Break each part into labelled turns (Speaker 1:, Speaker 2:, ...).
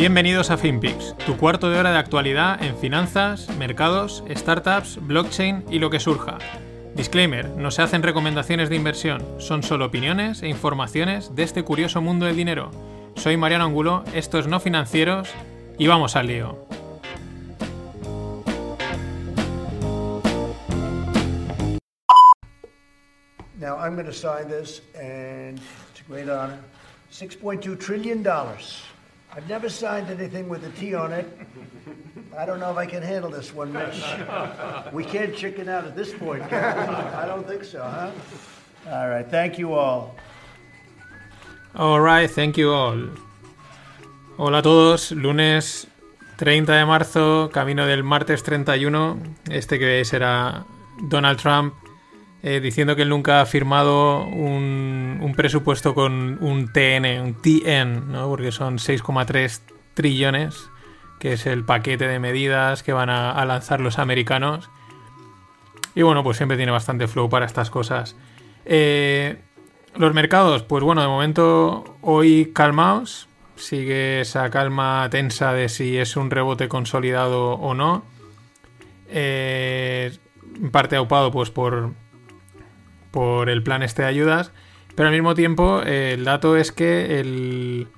Speaker 1: Bienvenidos a FinPix, tu cuarto de hora de actualidad en finanzas, mercados, startups, blockchain y lo que surja. Disclaimer, no se hacen recomendaciones de inversión, son solo opiniones e informaciones de este curioso mundo del dinero. Soy Mariano Angulo, esto es No Financieros y vamos al lío.
Speaker 2: Now I'm going to sign this, and it's a great honor. $6.2 trillion. I've never signed anything with a T on it. I don't know if I can handle this one, Mitch. We can't chicken out at this point? I don't think so, huh? All right, thank you all.
Speaker 1: Alright, thank you all. Hola a todos, lunes 30 de marzo, camino del martes 31. Este que veis era Donald Trump eh, diciendo que él nunca ha firmado un, un presupuesto con un TN, un TN, ¿no? porque son 6,3 trillones, que es el paquete de medidas que van a, lanzar los americanos. Y bueno, pues siempre tiene bastante flow para estas cosas. Eh, los mercados, pues bueno, de momento hoy calmaos. Sigue esa calma tensa de si es un rebote consolidado o no. Eh, parte aupado pues por, por el plan este de ayudas. Pero al mismo tiempo, eh, el dato es que el,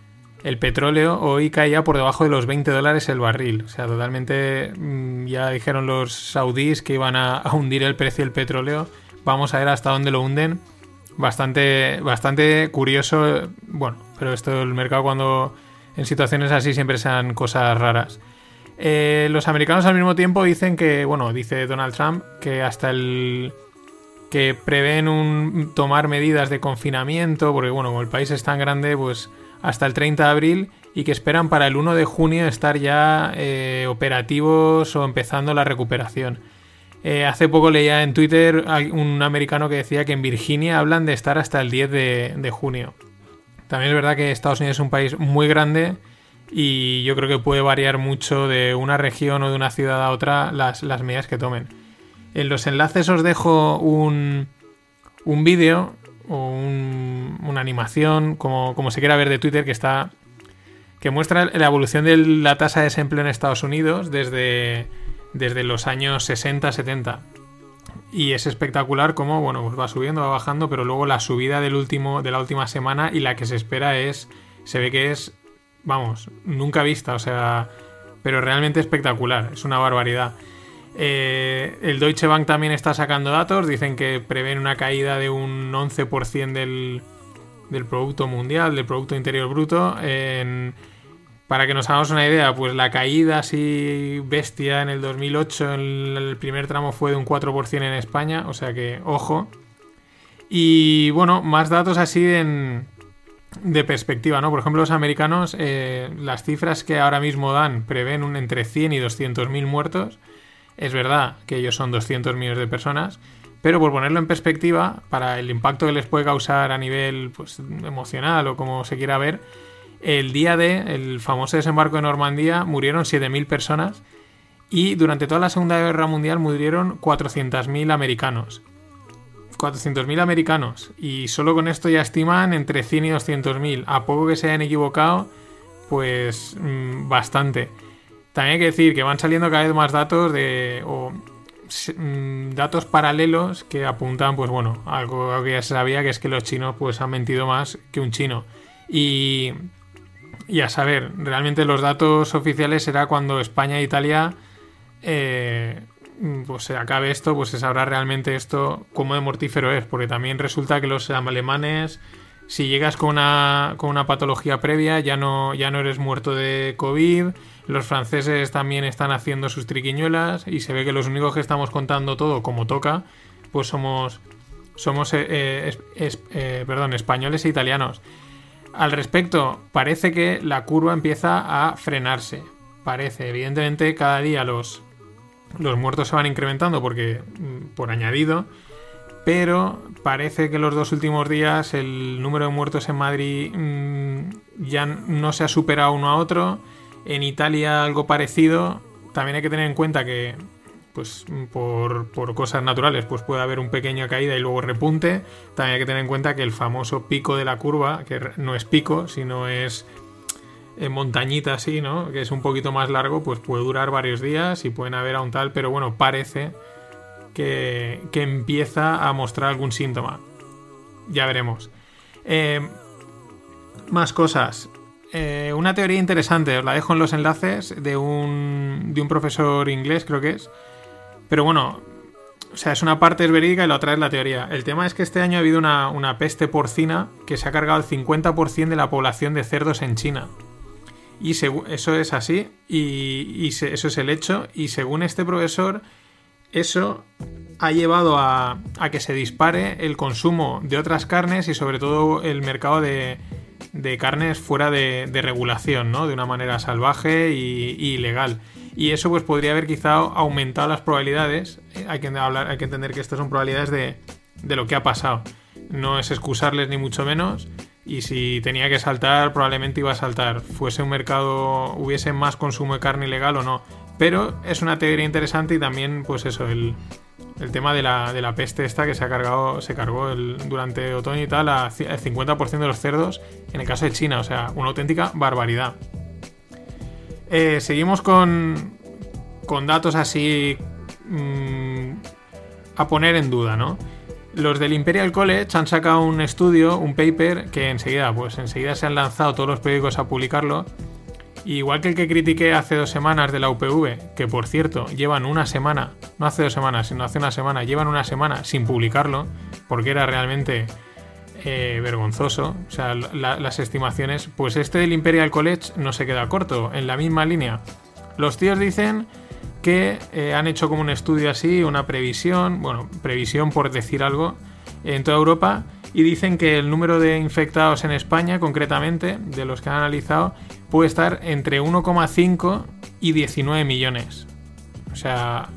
Speaker 1: el petróleo hoy caía por debajo de los 20 dólares el barril. O sea, totalmente mm, ya dijeron los saudíes que iban a, hundir el precio del petróleo. Vamos a ver hasta dónde lo hunden. Bastante, bastante curioso. Bueno, pero esto el mercado cuando en situaciones así siempre sean cosas raras. Eh, los americanos al mismo tiempo dicen que, bueno, dice Donald Trump que hasta el que prevén un, tomar medidas de confinamiento, porque bueno, como el país es tan grande, pues hasta el 30 de abril y que esperan para el 1 de junio estar ya eh, operativos o empezando la recuperación. Eh, hace poco leía en Twitter un americano que decía que en Virginia hablan de estar hasta el 10 de, de junio. También es verdad que Estados Unidos es un país muy grande y yo creo que puede variar mucho de una región o de una ciudad a otra las, las medidas que tomen. En los enlaces os dejo un, un vídeo o un- una animación, como, como se quiera ver de Twitter, que está. que muestra la evolución de la tasa de desempleo en Estados Unidos desde, desde los años 60-70. Y es espectacular cómo, bueno, pues va subiendo, va bajando, pero luego la subida del último, de la última semana y la que se espera es. Se ve que es. Vamos, nunca vista, o sea. Pero realmente espectacular, es una barbaridad. Eh, el Deutsche Bank también está sacando datos, dicen que prevén una caída de un 11% del, del Producto Mundial, del Producto Interior Bruto. para que nos hagamos una idea, pues la caída así bestia en el 2008, en el primer tramo fue de un 4% en España, o sea que ojo. Y bueno, más datos así de perspectiva, ¿no? Por ejemplo, los americanos, eh, las cifras que ahora mismo dan prevén un entre 100 y 200 mil muertos. Es verdad que ellos son 200 millones de personas, pero por ponerlo en perspectiva, para el impacto que les puede causar a nivel pues, emocional o como se quiera ver, el día de el famoso desembarco de Normandía murieron 7.000 personas y durante toda la Segunda Guerra Mundial murieron 400.000 americanos. 400.000 americanos y solo con esto ya estiman entre 100 y 200.000. A poco que se hayan equivocado, pues mm, bastante. También hay que decir que van saliendo cada vez más datos de o, mm, datos paralelos que apuntan, pues bueno, algo que ya se sabía que es que los chinos pues han mentido más que un chino. Y y a saber, realmente los datos oficiales será cuando España e Italia eh, pues se acabe esto, pues se sabrá realmente esto cómo de mortífero es, porque también resulta que los alemanes, si llegas con una, con una patología previa, ya no, ya no eres muerto de COVID, los franceses también están haciendo sus triquiñuelas y se ve que los únicos que estamos contando todo como toca, pues somos, somos eh, eh, eh, perdón, españoles e italianos. Al respecto, parece que la curva empieza a frenarse. Parece, evidentemente, cada día los, los muertos se van incrementando porque mm, por añadido, pero parece que los dos últimos días el número de muertos en Madrid mm, ya no se ha superado uno a otro. En Italia algo parecido. También hay que tener en cuenta que pues por, por, cosas naturales pues puede haber un pequeño caída y luego repunte. También hay que tener en cuenta que el famoso pico de la curva, que no es pico, sino es en montañita así, ¿no? Que es un poquito más largo, pues puede durar varios días y pueden haber aún tal, pero bueno, parece que, empieza a mostrar algún síntoma. Ya veremos. Eh, más cosas. Eh, una teoría interesante, os la dejo en los enlaces, de un, de un profesor inglés, creo que es. Pero bueno, o sea, es una parte es verídica y la otra es la teoría. El tema es que este año ha habido una, una peste porcina que se ha cargado el 50% de la población de cerdos en China. Y eso es así, y, eso es el hecho. Y según este profesor, eso ha llevado a, que se dispare el consumo de otras carnes y sobre todo el mercado de, carnes fuera de, regulación, ¿no? De una manera salvaje y, ilegal. Y eso pues podría haber quizá aumentado las probabilidades. Hay que, hablar, hay que entender que estas son probabilidades de, de lo que ha pasado. No es excusarles ni mucho menos, y si tenía que saltar, probablemente iba a saltar. Fuese un mercado, hubiese más consumo de carne ilegal o no. Pero es una teoría interesante y también, pues eso, el, tema de la, peste esta que se ha cargado, se cargó durante otoño y tal a el 50% de los cerdos en el caso de China. O sea, una auténtica barbaridad. Eh, seguimos con, con datos así mm, a poner en duda, ¿no? los del Imperial College han sacado un estudio, un paper, que enseguida, pues enseguida se han lanzado todos los periódicos a publicarlo. Igual que el que critiqué hace dos semanas de la UPV, que por cierto llevan una semana, no hace dos semanas, sino hace una semana, llevan una semana sin publicarlo, porque era realmente eh, vergonzoso. O sea, las estimaciones, pues este del Imperial College no se queda corto, en la misma línea. Los tíos dicen que eh, han hecho como un estudio así, una previsión, bueno, previsión por decir algo, en toda Europa y dicen que el número de infectados en España, concretamente, de los que han analizado, puede estar entre 1,5 y 19 millones. O sea,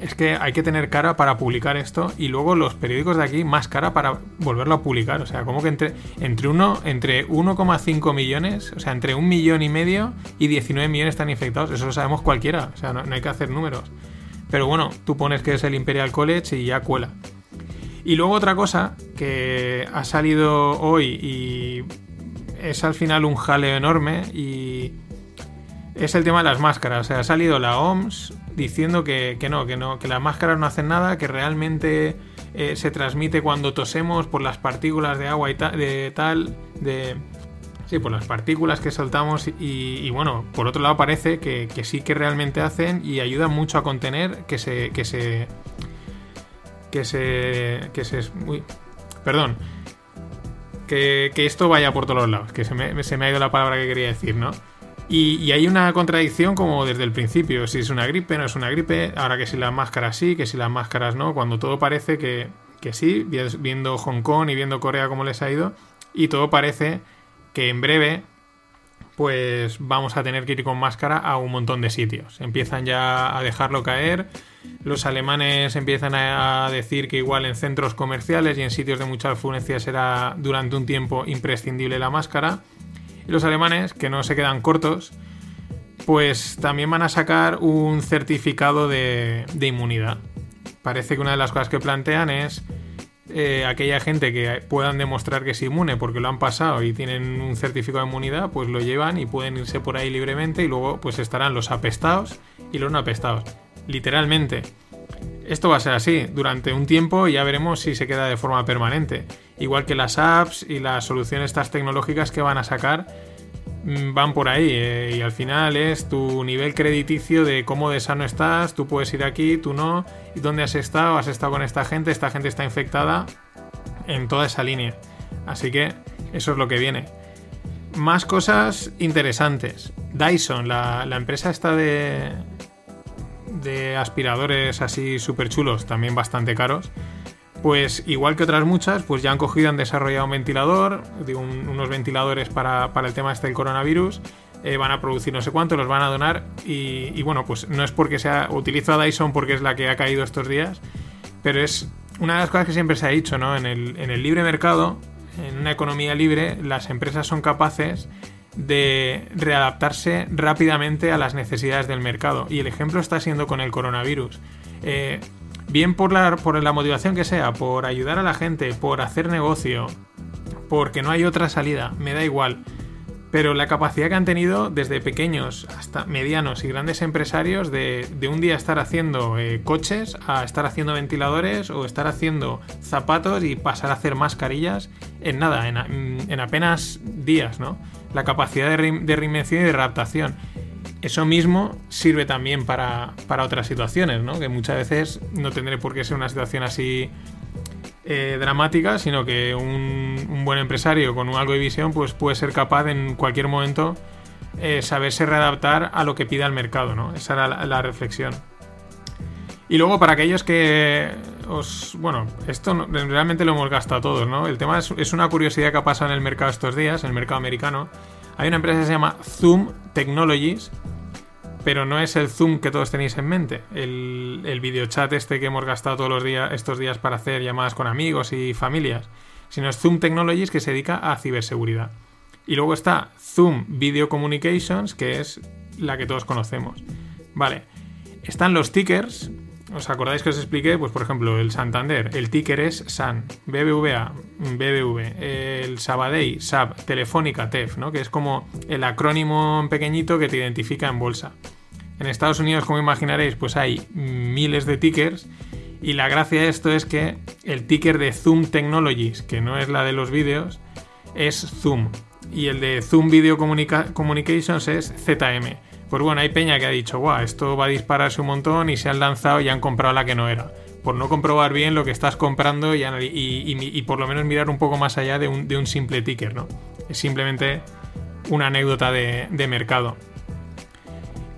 Speaker 1: es que hay que tener cara para publicar esto y luego los periódicos de aquí más cara para volverlo a publicar. O sea, como que entre, entre, entre 1,5 millones, o sea, entre un millón y medio y 19 millones están infectados. Eso lo sabemos cualquiera. O sea, no, hay que hacer números. Pero bueno, tú pones que es el Imperial College y ya cuela. Y luego otra cosa que ha salido hoy y es al final un jaleo enorme y es el tema de las máscaras. O sea, ha salido la OMS diciendo que, no, que no, que las máscaras no hacen nada, que realmente eh, se transmite cuando tosemos por las partículas de agua y de tal, de sí, por las partículas que soltamos y, bueno, por otro lado parece que, sí que realmente hacen y ayudan mucho a contener que se, que se, que se, que se, uy, perdón, que, esto vaya por todos lados, que se me, se me ha ido la palabra que quería decir, ¿no? Y, hay una contradicción como desde el principio, si es una gripe, no es una gripe, ahora que si las máscaras sí, que si las máscaras no, cuando todo parece que, que sí, viendo Hong Kong y viendo Corea cómo les ha ido, y todo parece que en breve pues vamos a tener que ir con máscara a un montón de sitios. Empiezan ya a dejarlo caer. Los alemanes empiezan a decir que igual en centros comerciales y en sitios de mucha afluencia será durante un tiempo imprescindible la máscara. Y los alemanes, que no se quedan cortos, pues también van a sacar un certificado de, inmunidad. Parece que una de las cosas que plantean es eh, aquella gente que puedan demostrar que es inmune porque lo han pasado y tienen un certificado de inmunidad, pues lo llevan y pueden irse por ahí libremente y luego pues estarán los apestados y los no apestados. Literalmente. Esto va a ser así durante un tiempo y ya veremos si se queda de forma permanente. Igual que las apps y las soluciones estas tecnológicas que van a sacar mm, van por ahí eh, y al final es tu nivel crediticio de cómo de sano estás, tú puedes ir aquí, tú no, y dónde has estado, has estado con esta gente, esta gente está infectada en toda esa línea. Así que eso es lo que viene. Más cosas interesantes. Dyson, la, empresa esta de, de aspiradores así súper chulos, también bastante caros, pues igual que otras muchas, pues ya han cogido, han desarrollado un ventilador, unos ventiladores para, el tema este del coronavirus, eh, van a producir no sé cuánto, los van a donar y, y, bueno, pues no es porque sea, utilizo a Dyson porque es la que ha caído estos días, pero es una de las cosas que siempre se ha dicho, ¿no? En el, en el libre mercado, en una economía libre, las empresas son capaces de readaptarse rápidamente a las necesidades del mercado. Y el ejemplo está siendo con el coronavirus. Eh, bien por la, por la motivación que sea, por ayudar a la gente, por hacer negocio, porque no hay otra salida, me da igual. Pero la capacidad que han tenido desde pequeños hasta medianos y grandes empresarios de, de un día estar haciendo eh, coches a estar haciendo ventiladores o estar haciendo zapatos y pasar a hacer mascarillas en nada, en, en apenas días, ¿no? La capacidad de, reinvención y de adaptación. Eso mismo sirve también para, para otras situaciones, ¿no? Que muchas veces no tendré por qué ser una situación así eh, dramática, sino que un, un, buen empresario con algo de visión pues puede ser capaz en cualquier momento eh, saberse readaptar a lo que pida el mercado, ¿no? Esa era la reflexión. Y luego para aquellos que Bueno, esto realmente lo hemos gastado todos, ¿no? El tema es, es, una curiosidad que ha pasado en el mercado estos días, en el mercado americano. Hay una empresa que se llama Zoom Technologies, pero no es el Zoom que todos tenéis en mente. El, el videochat este que hemos gastado todos los días, estos días para hacer llamadas con amigos y familias, sino es Zoom Technologies que se dedica a ciberseguridad. Y luego está Zoom Video Communications, que es la que todos conocemos. Vale, están los tickers. ¿Os acordáis que os expliqué? Pues por ejemplo, el Santander, el ticker es SAN, BBVA, BBV, el Sabadell, SAB, Telefónica, TEF, ¿no? Que es como el acrónimo pequeñito que te identifica en bolsa. En Estados Unidos, como imaginaréis, pues hay miles de tickers y la gracia de esto es que el ticker de Zoom Technologies, que no es la de los vídeos, es Zoom. Y el de Zoom Video Communications es ZM. Pues bueno, hay peña que ha dicho, guau, esto va a dispararse un montón y se han lanzado y han comprado la que no era. Por no comprobar bien lo que estás comprando y, por lo menos mirar un poco más allá de un, simple ticker, ¿no? Es simplemente una anécdota de, de mercado.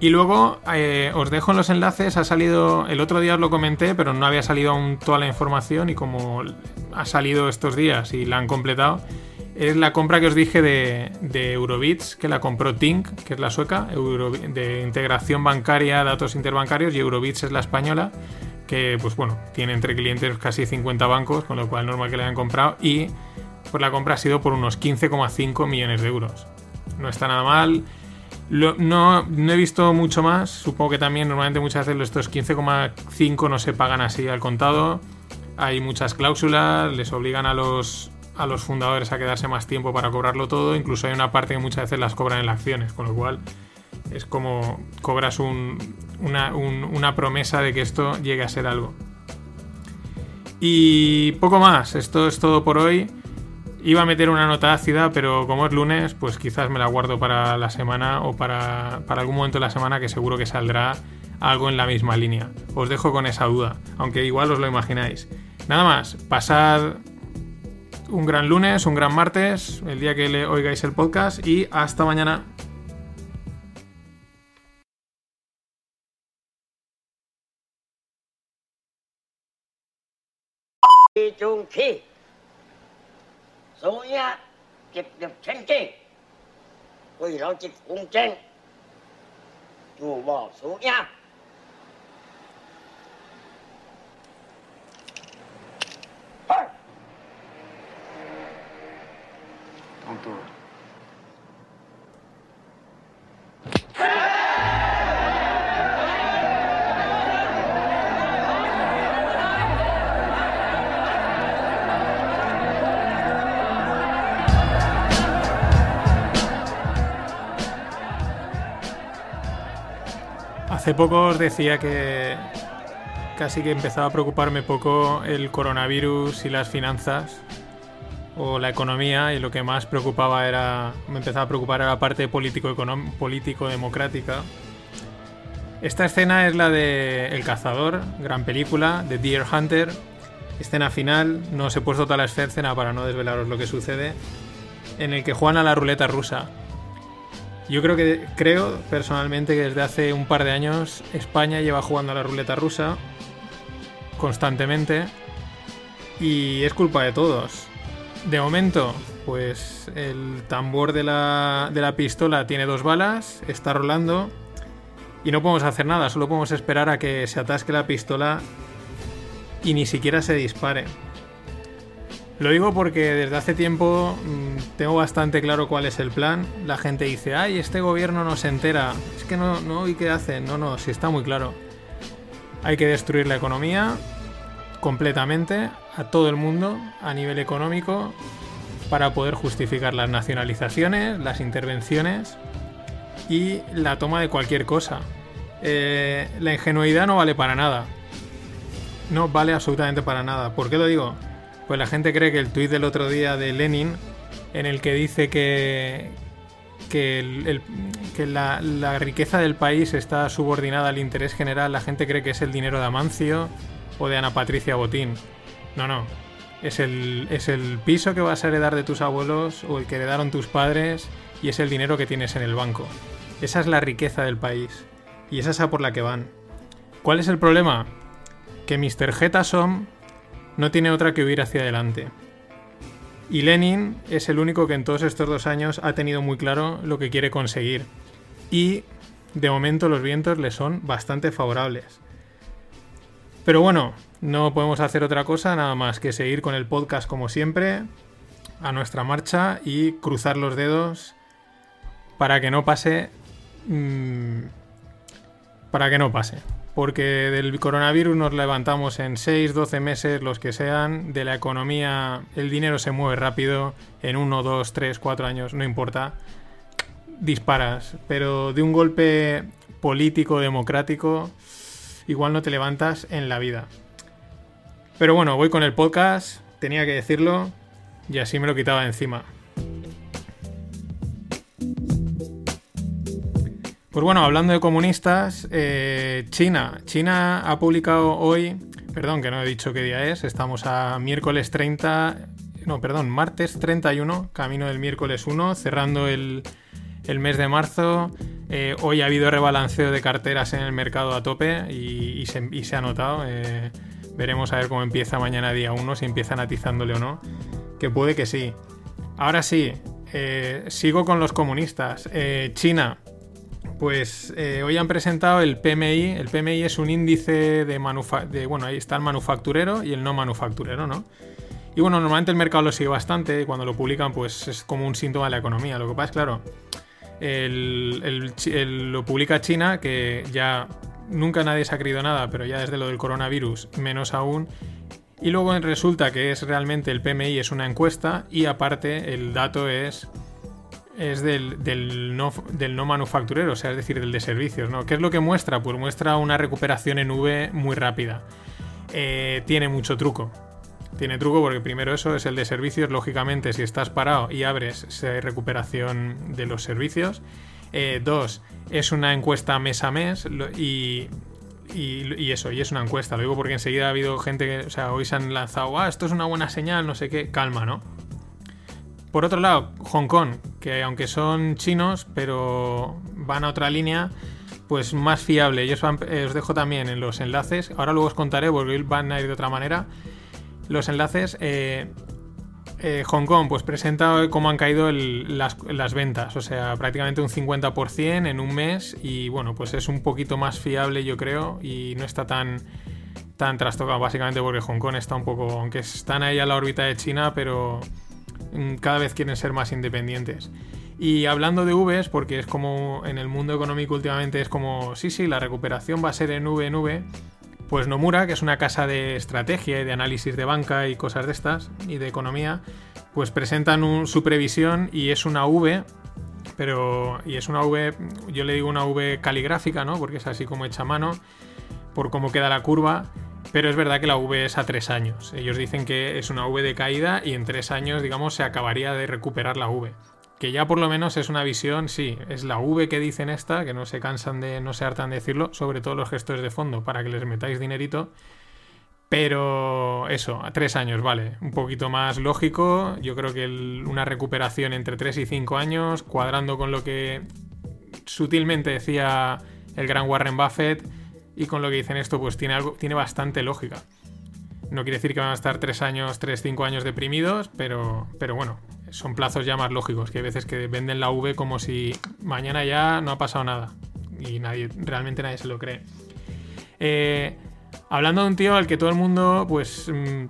Speaker 1: Y luego eh, os dejo en los enlaces, ha salido, el otro día os lo comenté, pero no había salido aún toda la información y como ha salido estos días y la han completado, es la compra que os dije de, Eurobits, que la compró Tink, que es la sueca, de integración bancaria, datos interbancarios, y Eurobits es la española, que pues bueno, tiene entre clientes casi 50 bancos, con lo cual normal que la hayan comprado, y pues la compra ha sido por unos 15,5 millones de euros. No está nada mal. No, no, he visto mucho más. Supongo que también normalmente muchas veces estos 15,5 no se pagan así al contado. Hay muchas cláusulas, les obligan a los, a los fundadores a quedarse más tiempo para cobrarlo todo. Incluso hay una parte que muchas veces las cobran en acciones, con lo cual es como cobras un, una, un, una promesa de que esto llegue a ser algo. Y poco más, esto es todo por hoy. Iba a meter una nota ácida, pero como es lunes, pues quizás me la guardo para la semana o para, para, algún momento de la semana que seguro que saldrá algo en la misma línea. Os dejo con esa duda, aunque igual os lo imagináis. Nada más, pasad un gran lunes, un gran martes, el día que le oigáis el podcast y hasta mañana. Hace poco os decía que casi que empezaba a preocuparme poco el coronavirus y las finanzas o la economía y lo que más preocupaba era me empezaba a preocupar era la parte político político democrática. Esta escena es la de El cazador gran película de Deer Hunter. Escena final no os he puesto toda la escena para no desvelaros lo que sucede en el que juegan a la ruleta rusa. Yo creo que creo personalmente que desde hace un par de años España lleva jugando a la ruleta rusa constantemente y es culpa de todos de momento pues el tambor de la, de la pistola tiene dos balas, está rolando y no podemos hacer nada, solo podemos esperar a que se atasque la pistola y ni siquiera se dispare. Lo digo porque desde hace tiempo mm, tengo bastante claro cuál es el plan. La gente dice, ay, este gobierno no se entera. Es que no, no, ¿y qué hacen? No, no, sí está muy claro. Hay que destruir la economía completamente a todo el mundo a nivel económico para poder justificar las nacionalizaciones, las intervenciones y la toma de cualquier cosa. Eh, la ingenuidad no vale para nada. No vale absolutamente para nada. ¿Por qué lo digo? Pues la gente cree que el tuit del otro día de Lenin, en el que dice que, que, la, la, riqueza del país está subordinada al interés general, la gente cree que es el dinero de Amancio o de Ana Patricia Botín. No, no. Es el, es el piso que vas a heredar de tus abuelos o el que heredaron tus padres y es el dinero que tienes en el banco. Esa es la riqueza del país. Y es esa por la que van. ¿Cuál es el problema? Que Mr. Getasom no tiene otra que huir hacia adelante. Y Lenin es el único que en todos estos dos años ha tenido muy claro lo que quiere conseguir. Y de momento los vientos le son bastante favorables. Pero bueno, no podemos hacer otra cosa nada más que seguir con el podcast como siempre, a nuestra marcha y cruzar los dedos para que no pase... Mmm, para que no pase. Porque del coronavirus nos levantamos en 6, 12 meses, los que sean, de la economía el dinero se mueve rápido, en 1, 2, 3, 4 años, no importa, disparas, pero de un golpe político, democrático, igual no te levantas en la vida. Pero bueno, voy con el podcast, tenía que decirlo, y así me lo quitaba encima. Pues bueno, hablando de comunistas, eh, China. China ha publicado hoy, perdón que no he dicho qué día es, estamos a miércoles 30, no, perdón, martes 31, camino del miércoles 1, cerrando el, mes de marzo. Eh, hoy ha habido rebalanceo de carteras en el mercado a tope y, se, ha notado. Eh, veremos a ver cómo empieza mañana día 1, si empiezan atizándole o no. Que puede que sí. Ahora sí, sigo con los comunistas. China pues eh, hoy han presentado el PMI. El PMI es un índice de, de Bueno, ahí está el manufacturero y el no manufacturero, ¿no? Y bueno, normalmente el mercado lo sigue bastante. Cuando lo publican, pues es como un síntoma de la economía. Lo que pasa es, claro, lo publica China, que ya nunca nadie se ha creído nada, pero ya desde lo del coronavirus, menos aún. Y luego resulta que es realmente el PMI es una encuesta y aparte el dato es es del, no, del no manufacturero, o sea, es decir, del de servicios, ¿no? ¿Qué es lo que muestra? Pues muestra una recuperación en V muy rápida. Eh, tiene mucho truco. Tiene truco porque primero eso es el de servicios, lógicamente si estás parado y abres, hay recuperación de los servicios. Eh, dos, es una encuesta mes a mes y, y, eso, y es una encuesta. Lo digo porque enseguida ha habido gente que, o sea, hoy se han lanzado, ah, esto es una buena señal, no sé qué, calma, ¿no? Por otro lado, Hong Kong, que aunque son chinos, pero van a otra línea, pues más fiable. Yo eh, os dejo también en los enlaces. Ahora luego os contaré porque van a ir de otra manera. Los enlaces. Eh, eh, Hong Kong, pues presenta cómo han caído las, las, ventas, o sea, prácticamente un 50% en un mes y bueno, pues es un poquito más fiable yo creo y no está tan, tan trastocado básicamente porque Hong Kong está un poco, aunque están ahí a la órbita de China, pero Mm, cada vez quieren ser más independientes. Y hablando de Vs, porque es como en el mundo económico últimamente es como, sí, sí, la recuperación va a ser en V en V, pues Nomura, que es una casa de estrategia y de análisis de banca y cosas de estas, y de economía, pues presentan su previsión y es una V, pero, y es una V, yo le digo una V caligráfica, ¿no? Porque es así como hecha mano, por cómo queda la curva, pero es verdad que la V es a tres años. Ellos dicen que es una V de caída y en tres años, digamos, se acabaría de recuperar la V. Que ya por lo menos es una visión, sí, es la V que dicen esta, que no se cansan de, no se hartan de decirlo, sobre todo los gestores de fondo, para que les metáis dinerito. Pero eso, a tres años, vale. Un poquito más lógico. Yo creo que una recuperación entre tres y cinco años, cuadrando con lo que sutilmente decía el gran Warren Buffett, y con lo que dicen esto, pues tiene, algo, tiene bastante lógica. No quiere decir que van a estar 3 años, 3, 5 años deprimidos, pero, pero bueno, son plazos ya más lógicos, que hay veces que venden la V como si mañana ya no ha pasado nada. Y nadie, realmente nadie se lo cree. Eh, hablando de un tío al que todo el mundo, pues. mm,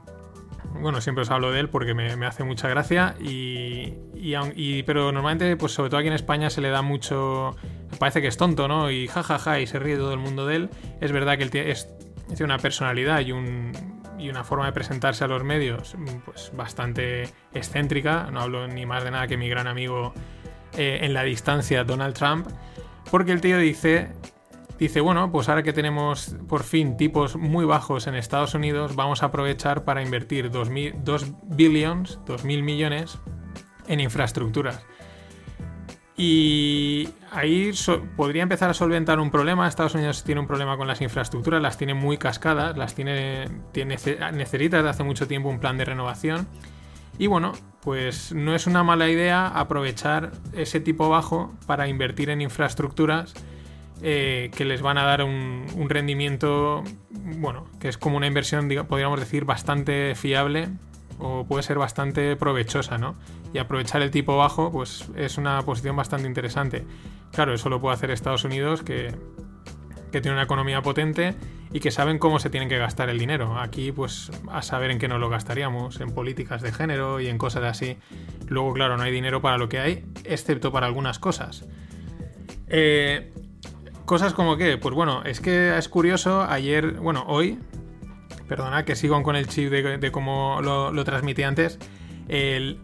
Speaker 1: bueno, siempre os hablo de él porque me, hace mucha gracia. Y, y y- pero normalmente, pues sobre todo aquí en España, se le da mucho. Parece que es tonto, ¿no? Y jajaja, y se ríe todo el mundo de él. Es verdad que él es, tiene una personalidad y, un, y una forma de presentarse a los medios, mm, pues bastante excéntrica. No hablo ni más de nada que mi gran amigo eh, en la distancia, Donald Trump. Porque el tío dice Dice, bueno, pues ahora que tenemos por fin tipos muy bajos en Estados Unidos, vamos a aprovechar para invertir 2 billions, 2.000 millones en infraestructuras. Y ahí podría empezar a solventar un problema. Estados Unidos tiene un problema con las infraestructuras, las tiene muy cascadas, las tiene, necesita desde hace mucho tiempo un plan de renovación. Y bueno, pues no es una mala idea aprovechar ese tipo bajo para invertir en infraestructuras eh, que les van a dar un, rendimiento, bueno, que es como una inversión, diga- podríamos decir, bastante fiable o puede ser bastante provechosa, ¿no? Y aprovechar el tipo bajo, pues es una posición bastante interesante. Claro, eso lo puede hacer Estados Unidos, que, que tiene una economía potente y que saben cómo se tienen que gastar el dinero. Aquí, pues, a saber en qué nos lo gastaríamos, en políticas de género y en cosas así. Luego, claro, no hay dinero para lo que hay, excepto para algunas cosas. Eh, cosas como que, pues bueno, es que es curioso, ayer, bueno, hoy, perdona que sigo con el chip de, cómo lo, lo transmití antes.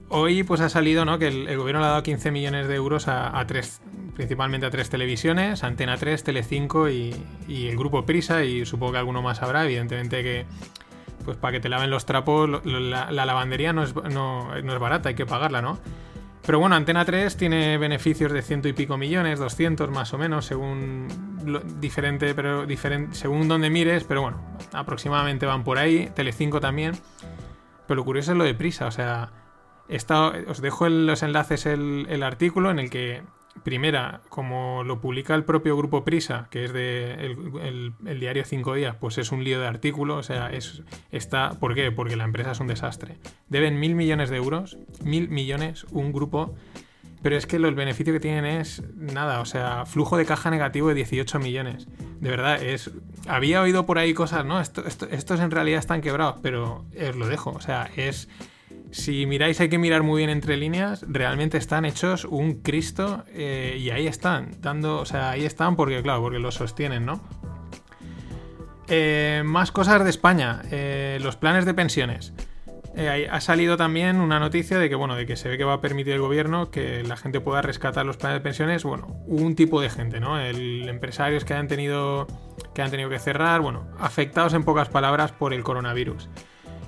Speaker 1: Hoy pues ha salido ¿no? que el, gobierno le ha dado 15 millones de euros a, tres, principalmente a tres televisiones, Antena 3, Telecinco y, y el grupo Prisa y supongo que alguno más habrá, evidentemente que pues para que te laven los trapos, la lavandería no es, no, no es barata, hay que pagarla, ¿no? Pero bueno, Antena 3 tiene beneficios de ciento y pico millones, 200 más o menos, según diferente, pero diferente, según donde mires, pero bueno, aproximadamente van por ahí. Telecinco también. Pero lo curioso es lo de prisa, o sea, estado- os dejo en los enlaces el, artículo en el que, primera, como lo publica el propio grupo Prisa, que es de el, diario Cinco Días, pues es un lío de artículo, o sea, es, está, ¿por qué? Porque la empresa es un desastre. Deben mil millones de euros, mil millones, un grupo, pero es que el beneficio que tienen es nada, o sea, flujo de caja negativo de 18 millones. De verdad, es. Había oído por ahí cosas, ¿no? Esto- esto- estos en realidad están quebrados, pero os lo dejo. O sea, es. Si miráis, hay que mirar muy bien entre líneas. Realmente están hechos un Cristo eh, y ahí están, dando. O sea, ahí están porque, claro, porque lo sostienen, ¿no? Eh, más cosas de España. Eh, los planes de pensiones. Eh, ha salido también una noticia de que, bueno, de que se ve que va a permitir el gobierno que la gente pueda rescatar los planes de pensiones. Bueno, un tipo de gente, ¿no? El empresarios que han tenido que han tenido que cerrar, bueno, afectados en pocas palabras por el coronavirus.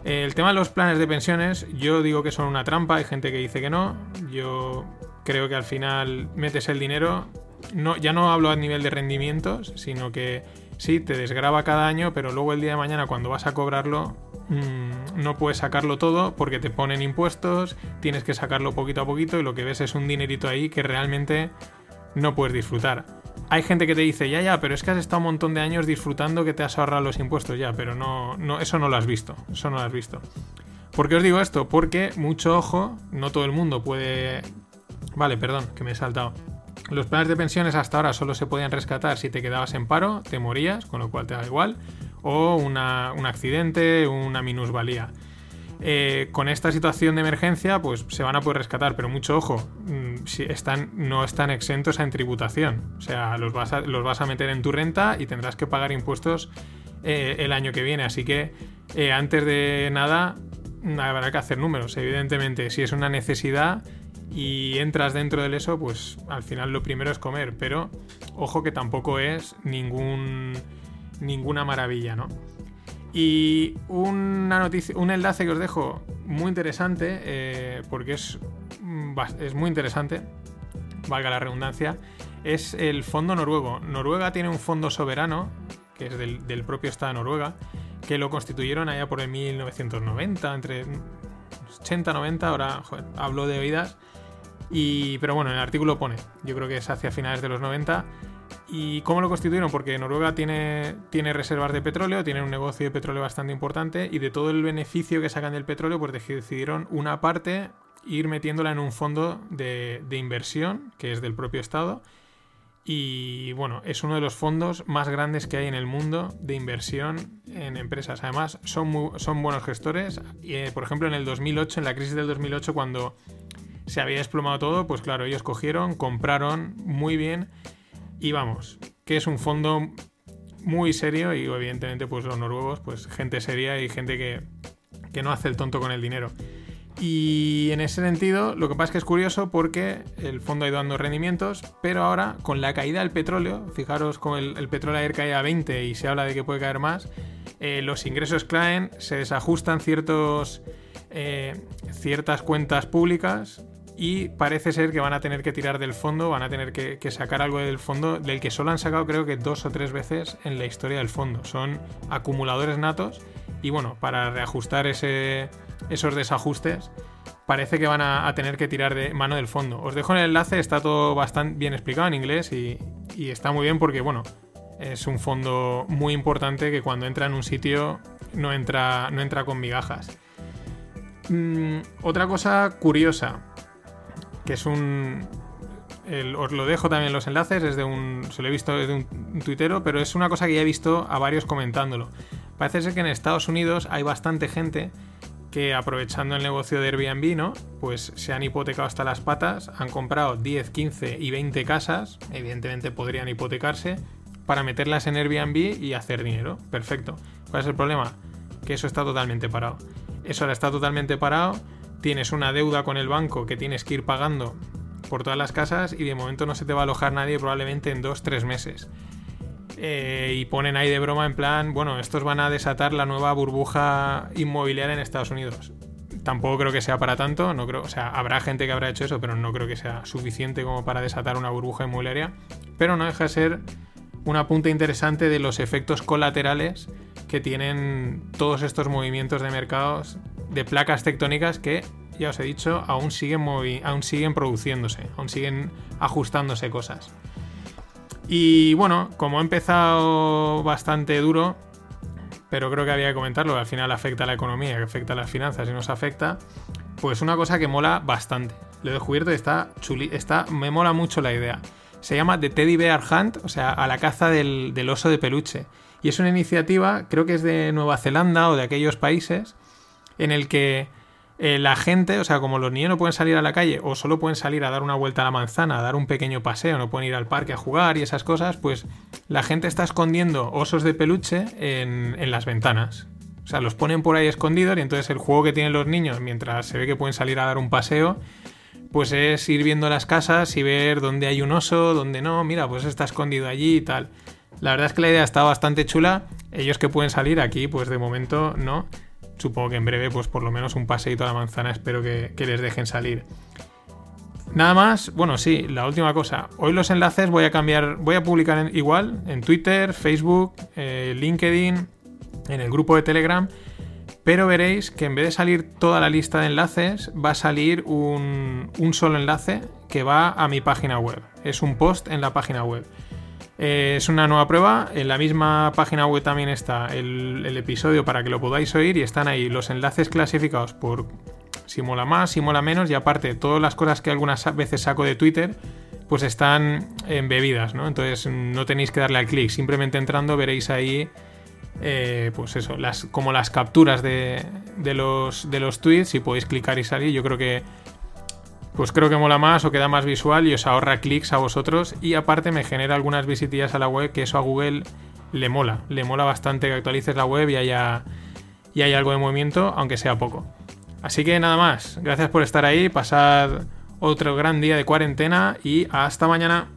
Speaker 1: El tema de los planes de pensiones, yo digo que son una trampa, hay gente que dice que no. Yo creo que al final metes el dinero. No, ya no hablo a nivel de rendimientos, sino que sí, te desgraba cada año, pero luego el día de mañana cuando vas a cobrarlo, mm, no puedes sacarlo todo porque te ponen impuestos, tienes que sacarlo poquito a poquito y lo que ves es un dinerito ahí que realmente no puedes disfrutar. Hay gente que te dice, ya, ya, pero es que has estado un montón de años disfrutando que te has ahorrado los impuestos, ya, pero no, no, eso no lo has visto, eso no lo has visto. ¿Por qué os digo esto? Porque mucho ojo, no todo el mundo puede... Vale, perdón, que me he saltado. Los planes de pensiones hasta ahora solo se podían rescatar si te quedabas en paro, te morías, con lo cual te da igual, o un accidente, una minusvalía. Eh, con esta situación de emergencia, pues se van a poder rescatar, pero mucho ojo, mm, si están, no están exentos en tributación. O sea, los vas a, los vas a meter en tu renta y tendrás que pagar impuestos eh, el año que viene. Así que eh, antes de nada, mm, habrá que hacer números. Evidentemente, si es una necesidad y entras dentro del eso, pues al final lo primero es comer. Pero ojo que tampoco es ningún, ninguna maravilla, ¿no? Y una noticia, un enlace que os dejo muy interesante, eh, porque es, mm, es muy interesante, valga la redundancia, es el fondo noruego. Noruega tiene un fondo soberano, que es del, propio Estado de Noruega, que lo constituyeron allá por el 1990, entre 80 90, ahora hablo de oídas. Y, pero bueno, en el artículo pone, yo creo que es hacia finales de los 90. ¿Y cómo lo constituyeron? Porque Noruega tiene, tiene reservas de petróleo, tiene un negocio de petróleo bastante importante y de todo el beneficio que sacan del petróleo, pues decidieron una parte ir metiéndola en un fondo de, de inversión que es del propio Estado. Y bueno, es uno de los fondos más grandes que hay en el mundo de inversión en empresas. Además, son, son buenos gestores. Eh, por ejemplo, en el 2008, en la crisis del 2008, cuando se había desplomado todo, pues claro, ellos cogieron, compraron muy bien y vamos, que es un fondo muy serio y evidentemente pues los noruegos, pues gente seria y gente que, que no hace el tonto con el dinero. Y en ese sentido, lo que pasa es que es curioso porque el fondo ha ido dando rendimientos, pero ahora con la caída del petróleo, fijaros con el, petróleo ayer cae a 20 y se habla de que puede caer más, eh, los ingresos caen, se desajustan ciertos, eh, ciertas cuentas públicas y parece ser que van a tener que tirar del fondo, van a tener que, sacar algo del fondo, del que solo han sacado creo que dos o tres veces en la historia del fondo. Son acumuladores natos y bueno, para reajustar ese, esos desajustes parece que van a, tener que tirar de mano del fondo. Os dejo el enlace, está todo bastante bien explicado en inglés y, y está muy bien porque bueno, es un fondo muy importante que cuando entra en un sitio no entra, no entra con migajas. Mm, otra cosa curiosa, que es un... el- os lo dejo también en los enlaces, es de un, se lo he visto de un, un tuitero, pero es una cosa que ya he visto a varios comentándolo. Parece ser que en Estados Unidos hay bastante gente que aprovechando el negocio de Airbnb, ¿no? Pues se han hipotecado hasta las patas, han comprado 10, 15 y 20 casas, evidentemente podrían hipotecarse, para meterlas en Airbnb y hacer dinero. Perfecto. ¿Cuál es el problema? Que eso está totalmente parado. Eso ahora está totalmente parado, tienes una deuda con el banco que tienes que ir pagando por todas las casas y de momento no se te va a alojar nadie probablemente en 2-3 meses. Eh, y ponen ahí de broma en plan, bueno, estos van a desatar la nueva burbuja inmobiliaria en Estados Unidos. Tampoco creo que sea para tanto, no creo, o sea, habrá gente que habrá hecho eso, pero no creo que sea suficiente como para desatar una burbuja inmobiliaria. Pero no deja de ser un apunte interesante de los efectos colaterales que tienen todos estos movimientos de mercados de placas tectónicas que, ya os he dicho, aún siguen, aún siguen produciéndose, aún siguen ajustándose cosas. Y bueno, como ha empezado bastante duro, pero creo que había que comentarlo, al final afecta a la economía, que afecta a las finanzas y nos afecta, pues una cosa que mola bastante. Lo he descubierto y está chuli, está, me mola mucho la idea. Se llama The Teddy Bear Hunt, o sea, a la caza del oso de peluche. Y es una iniciativa, creo que es de Nueva Zelanda o de aquellos países, en el que eh, la gente, o sea, como los niños no pueden salir a la calle o solo pueden salir a dar una vuelta a la manzana, a dar un pequeño paseo, no pueden ir al parque a jugar y esas cosas, pues la gente está escondiendo osos de peluche en, en las ventanas. O sea, los ponen por ahí escondidos y entonces el juego que tienen los niños mientras se ve que pueden salir a dar un paseo, pues es ir viendo las casas y ver dónde hay un oso, dónde no, mira, pues está escondido allí y tal. La verdad es que la idea está bastante chula. Ellos que pueden salir aquí, pues de momento no. Supongo que en breve, pues por lo menos un paseíto a la manzana, espero que, les dejen salir. Nada más, bueno, sí, la última cosa. Hoy los enlaces voy a cambiar, voy a publicar igual en Twitter, Facebook, eh, LinkedIn, en el grupo de Telegram. Pero veréis que en vez de salir toda la lista de enlaces, va a salir un solo enlace que va a mi página web. Es un post en la página web. Eh, es una nueva prueba. En la misma página web también está el, episodio para que lo podáis oír y están ahí los enlaces clasificados por si mola más, si mola menos y aparte todas las cosas que algunas veces saco de Twitter pues están embebidas, ¿no? Entonces no tenéis que darle al clic, simplemente entrando veréis ahí eh, pues eso, las, como las capturas de, de los, de los tweets y podéis clicar y salir. Yo creo que pues creo que mola más o queda más visual y os ahorra clics a vosotros y aparte me genera algunas visitillas a la web que eso a Google le mola, le mola bastante que actualices la web y haya, y haya algo de movimiento, aunque sea poco. Así que nada más, gracias por estar ahí, pasad otro gran día de cuarentena y hasta mañana.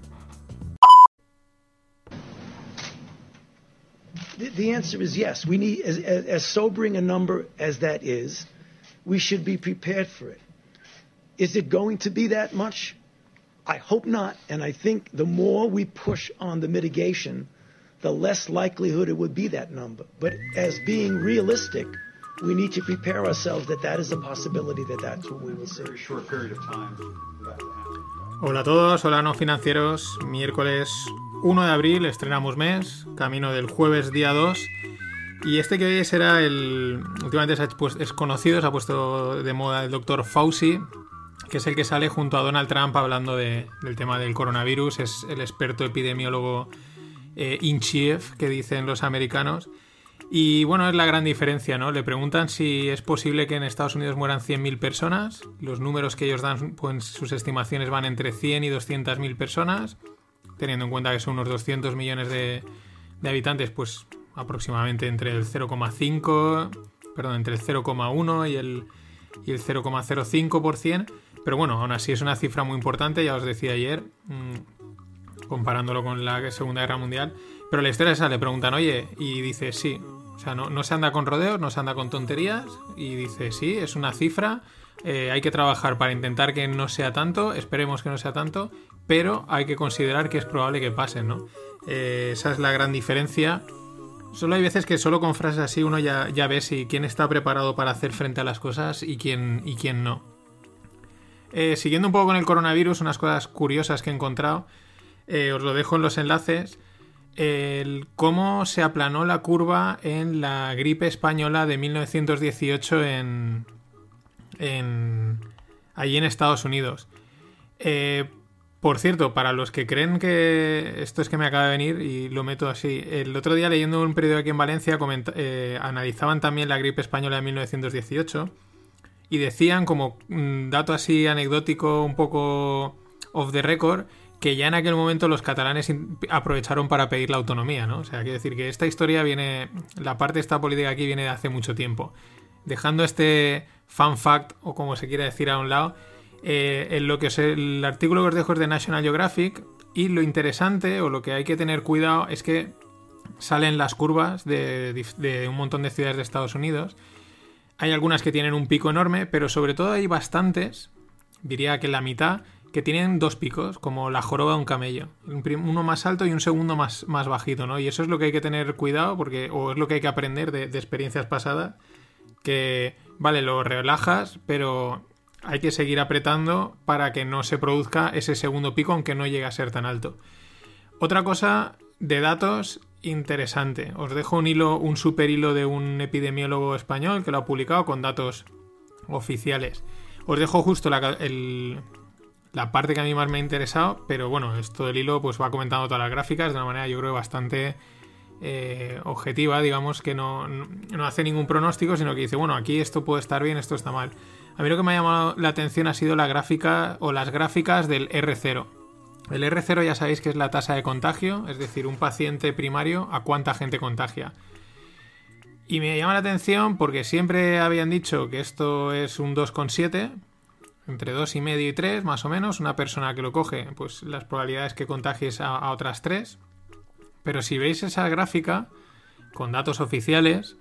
Speaker 3: The, answer is yes. We need, as, as, sobering a number as that is, we should be. Is it going to be that much? I hope not. And I think the more we push on the mitigation, the less likelihood it would be that number. But as being realistic, we need to prepare ourselves that that is a possibility that that's what we will see.
Speaker 4: short period of time for that to happen.
Speaker 1: Hola a todos, hola no financieros. Miércoles 1 de abril estrenamos mes, camino del jueves día 2. Y este que hoy será el. Últimamente se ha pues- es conocido, se ha puesto de moda el doctor Fauci, que es el que sale junto a Donald Trump hablando de- del tema del coronavirus. Es el experto epidemiólogo eh, in chief que dicen los americanos. Y bueno, es la gran diferencia, ¿no? Le preguntan si es posible que en Estados Unidos mueran 100.000 personas. Los números que ellos dan, pues sus estimaciones van entre 100 y 200.000 personas. Teniendo en cuenta que son unos 200 millones de, de habitantes, pues aproximadamente entre el 0,5, perdón, entre el 0,1 y el, y el 0,05%. Pero bueno, aún así es una cifra muy importante, ya os decía ayer, mm, comparándolo con la Segunda Guerra Mundial. Pero la historia es esa, le preguntan, oye, y dice, sí. O sea, no, no se anda con rodeos, no se anda con tonterías. Y dice, sí, es una cifra. eh, hay que trabajar para intentar que no sea tanto. Esperemos que no sea tanto. Pero hay que considerar que es probable que pasen, ¿no? Eh, esa es la gran diferencia. Solo hay veces que solo con frases así uno ya, ya ve si quién está preparado para hacer frente a las cosas y quién, y quién no. Eh, siguiendo un poco con el coronavirus, unas cosas curiosas que he encontrado. eh, os lo dejo en los enlaces cómo se aplanó la curva en la gripe española de 1918 en, en allí en Estados Unidos. Eh, por cierto, para los que creen que esto es que me acaba de venir y lo meto así, el otro día leyendo un periódico aquí en Valencia analizaban también la gripe española de 1918 y decían como mm, dato así anecdótico un poco off the record que ya en aquel momento los catalanes aprovecharon para pedir la autonomía, ¿no? O sea, quiero decir que esta historia viene, la parte de esta política aquí viene de hace mucho tiempo. Dejando este fun fact, o como se quiera decir a un lado, eh, lo que os- el artículo que os dejo es de National Geographic y lo interesante o lo que hay que tener cuidado es que salen las curvas de un montón de ciudades de Estados Unidos. Hay algunas que tienen un pico enorme, pero sobre todo hay bastantes, diría que la mitad, que tienen dos picos, como la joroba de un camello. Uno más alto y un segundo más, más bajito, ¿no? Y eso es lo que hay que tener cuidado, porque, o es lo que hay que aprender de, de experiencias pasadas, que, vale, lo relajas, pero hay que seguir apretando para que no se produzca ese segundo pico, aunque no llegue a ser tan alto. Otra cosa de datos interesante. Os dejo un hilo, un super hilo de un epidemiólogo español que lo ha publicado con datos oficiales. Os dejo justo la, la parte que a mí más me ha interesado, pero bueno, esto del hilo pues va comentando todas las gráficas de una manera yo creo bastante eh, objetiva, digamos que no- no hace ningún pronóstico, sino que dice, bueno, aquí esto puede estar bien, esto está mal. A mí lo que me ha llamado la atención ha sido la gráfica o las gráficas del R0. El R0 ya sabéis que es la tasa de contagio, es decir, un paciente primario a cuánta gente contagia. Y me llama la atención porque siempre habían dicho que esto es un 2,7, entre 2,5 y 3 más o menos. Una persona que lo coge, pues las probabilidades que contagies a, otras 3. Pero si veis esa gráfica con datos oficiales,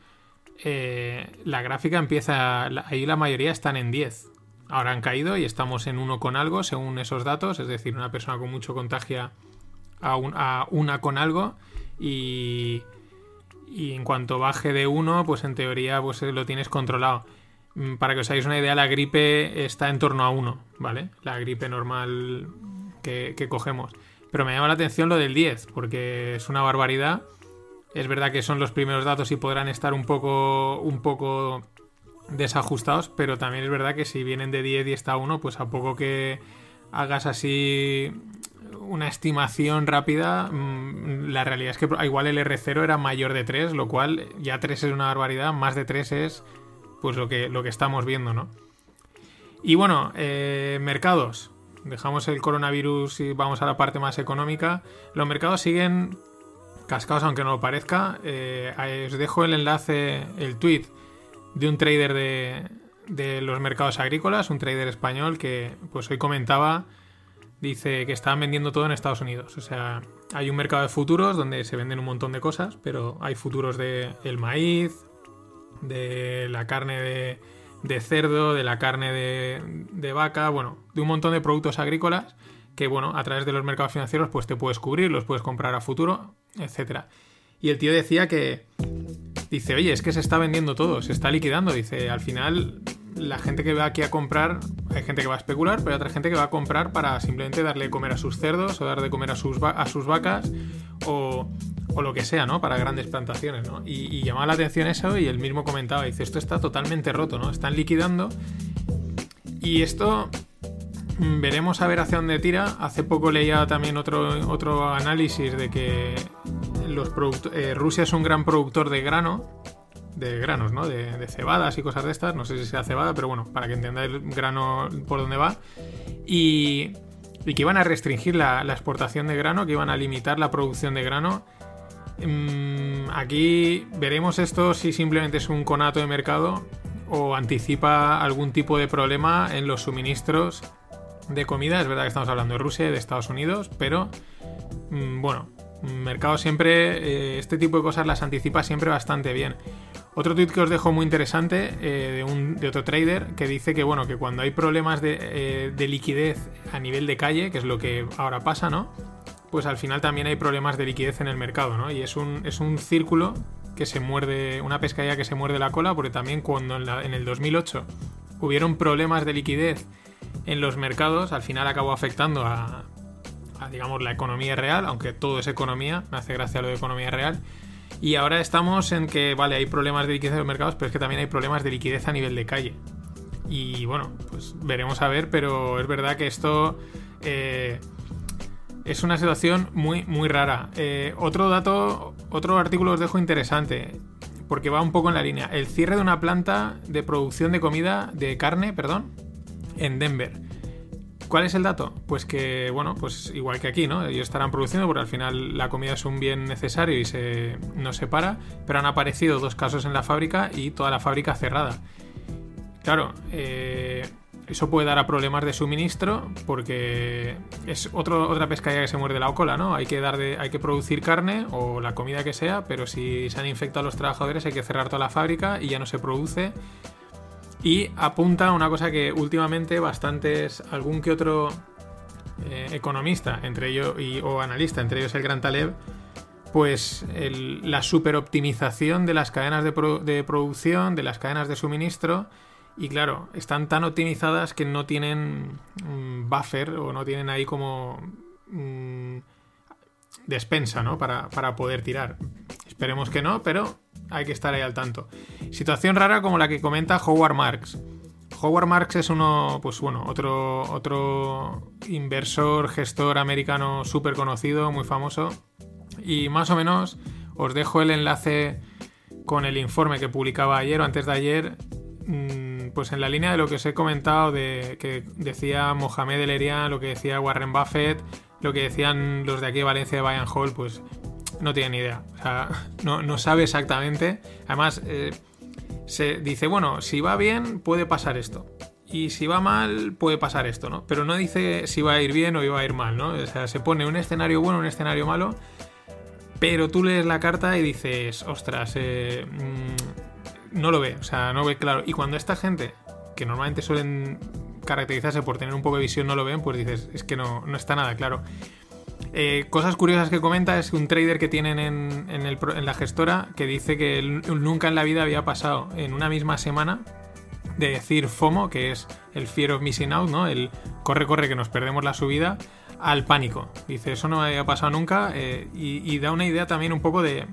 Speaker 1: eh, la gráfica empieza, ahí la mayoría están en 10. Ahora han caído y estamos en 1 con algo según esos datos, es decir, una persona con mucho contagia a, un- a una con algo y, y en cuanto baje de 1, pues en teoría pues eh, lo tienes controlado. Mm, Para que os hagáis una idea, la gripe está en torno a 1, ¿vale? La gripe normal que, que cogemos. Pero me llama la atención lo del 10, porque es una barbaridad. Es verdad que son los primeros datos y podrán estar un poco, un poco desajustados, pero también es verdad que si vienen de 10 y está 1, pues a poco que hagas así una estimación rápida, mm, la realidad es que igual el R0 era mayor de 3, lo cual ya 3 es una barbaridad, más de 3 es pues lo que, lo que estamos viendo, ¿no? Y bueno, eh, mercados. Dejamos el coronavirus y vamos a la parte más económica. Los mercados siguen cascados, aunque no lo parezca. Eh, os dejo el enlace, el tweet de un trader de, de los mercados agrícolas, un trader español que pues hoy comentaba, dice que estaban vendiendo todo en Estados Unidos. O sea, hay un mercado de futuros donde se venden un montón de cosas, pero hay futuros de el maíz, de la carne de, de cerdo, de la carne de, de vaca, bueno, de un montón de productos agrícolas que, bueno, a través de los mercados financieros pues te puedes cubrir, los puedes comprar a futuro, etcétera. Y el tío decía que dice, "Oye, es que se está vendiendo todo, se está liquidando", dice, "Al final la gente que va aquí a comprar, hay gente que va a especular, pero hay otra gente que va a comprar para simplemente darle de comer a sus cerdos o darle de comer a sus, a sus vacas o, o lo que sea, ¿no? Para grandes plantaciones, ¿no? Y, y llamaba la atención eso y él mismo comentaba, dice, esto está totalmente roto, ¿no? Están liquidando y esto mm, veremos a ver hacia dónde tira. Hace poco leía también otro, otro análisis de que los eh, Rusia es un gran productor de grano, de granos, ¿no? De, cebadas y cosas de estas. No sé si sea cebada, pero bueno, para que entendáis el grano por dónde va. Y, y que iban a restringir la, la exportación de grano, que iban a limitar la producción de grano. Mm, aquí veremos esto si simplemente es un conato de mercado o anticipa algún tipo de problema en los suministros de comida. Es verdad que estamos hablando de Rusia y de Estados Unidos, pero mm, bueno, mercado siempre, eh, este tipo de cosas las anticipa siempre bastante bien. Otro tweet que os dejo muy interesante eh, de, un, de otro trader que dice que bueno, que cuando hay problemas de, eh, de liquidez a nivel de calle, que es lo que ahora pasa, ¿no? Pues al final también hay problemas de liquidez en el mercado, ¿no? Y es un, es un círculo que se muerde, una pescadilla que se muerde la cola, porque también cuando en, en el 2008 hubieron problemas de liquidez en los mercados, al final acabó afectando a, a, digamos, la economía real, aunque todo es economía, me hace gracia lo de economía real. Y ahora estamos en que, vale, hay problemas de liquidez en los mercados, pero es que también hay problemas de liquidez a nivel de calle. Y bueno, pues veremos a ver, pero es verdad que esto eh, es una situación muy, muy rara. Eh, otro dato, otro artículo os dejo interesante, porque va un poco en la línea. El cierre de una planta de producción de comida, de carne, perdón, en Denver. ¿Cuál es el dato? Pues que, bueno, pues igual que aquí, ¿no? Ellos estarán produciendo porque al final la comida es un bien necesario y se, no se para, pero han aparecido dos casos en la fábrica y toda la fábrica cerrada. Claro, eh, eso puede dar a problemas de suministro porque es otra pescadilla que se muerde la cola, ¿no? Hay que, dar de, hay que producir carne o la comida que sea, pero si se han infectado los trabajadores hay que cerrar toda la fábrica y ya no se produce. Y apunta a una cosa que últimamente bastantes, algún que otro eh, economista, entre ellos, y, o analista, entre ellos el Gran Taleb, pues la superoptimización de las cadenas de producción, de las cadenas de suministro, y claro, están tan optimizadas que no tienen mm, buffer o no tienen ahí como mm, despensa, ¿no? Para, para poder tirar. Esperemos que no, pero hay que estar ahí al tanto. Situación rara como la que comenta Howard Marks. Howard Marks es uno, pues bueno, otro, otro inversor, gestor americano súper conocido, muy famoso. Y más o menos os dejo el enlace con el informe que publicaba ayer o antes de ayer. mm, Pues en la línea de lo que os he comentado, de que decía Mohamed El Erian, lo que decía Warren Buffett, lo que decían los de aquí de Valencia de Bayern Hall, pues no tiene ni idea. O sea, no, no sabe exactamente. Además, eh, se dice, bueno, si va bien, puede pasar esto. Y si va mal, puede pasar esto, ¿no? Pero no dice si va a ir bien o iba a ir mal, ¿no? O sea, se pone un escenario bueno, un escenario malo, pero tú lees la carta y dices, ostras, eh, mm, no lo ve, o sea, no ve claro. Y cuando esta gente, que normalmente suelen caracterizarse por tener un poco de visión, no lo ven, pues dices, es que no, no está nada claro. Eh, cosas curiosas que comenta es un trader que tienen en, en la gestora que dice que nunca en la vida había pasado en una misma semana de decir FOMO, que es el Fear of Missing Out, ¿no? El corre, corre, que nos perdemos la subida, al pánico. Dice, eso no había pasado nunca eh, y da una idea también un poco de,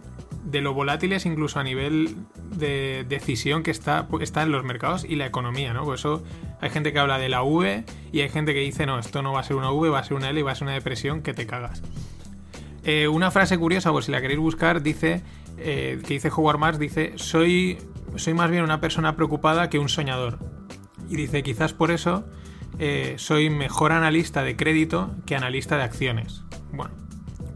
Speaker 1: de lo volátiles incluso a nivel de decisión que está, está en los mercados y la economía, ¿no? Por eso hay gente que habla de la V y hay gente que dice, no, esto no va a ser una V, va a ser una L y va a ser una depresión que te cagas. Eh, una frase curiosa, por si la queréis buscar, dice eh, que dice Howard Marks, dice, soy, soy más bien una persona preocupada que un soñador. Y dice, quizás por eso eh, soy mejor analista de crédito que analista de acciones. Bueno,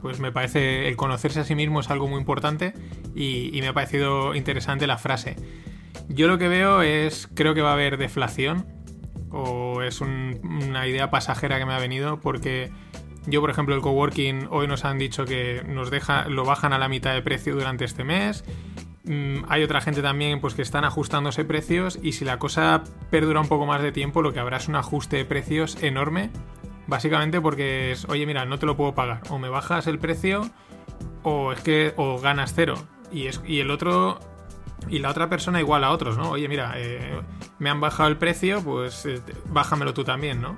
Speaker 1: pues me parece el conocerse a sí mismo es algo muy importante y, me ha parecido interesante la frase. Yo lo que veo es, creo que va a haber deflación o es un- una idea pasajera que me ha venido porque yo, por ejemplo, el coworking hoy nos han dicho que nos deja, lo bajan a la mitad de precio durante este mes. Mm, hay otra gente también pues que están ajustándose precios y si la cosa perdura un poco más de tiempo lo que habrá es un ajuste de precios enorme básicamente porque es oye mira no te lo puedo pagar o me bajas el precio o es que o ganas cero y, es, y el otro y la otra persona igual a otros, ¿no? Oye, mira, eh, me han bajado el precio, pues eh, bájamelo tú también, ¿no?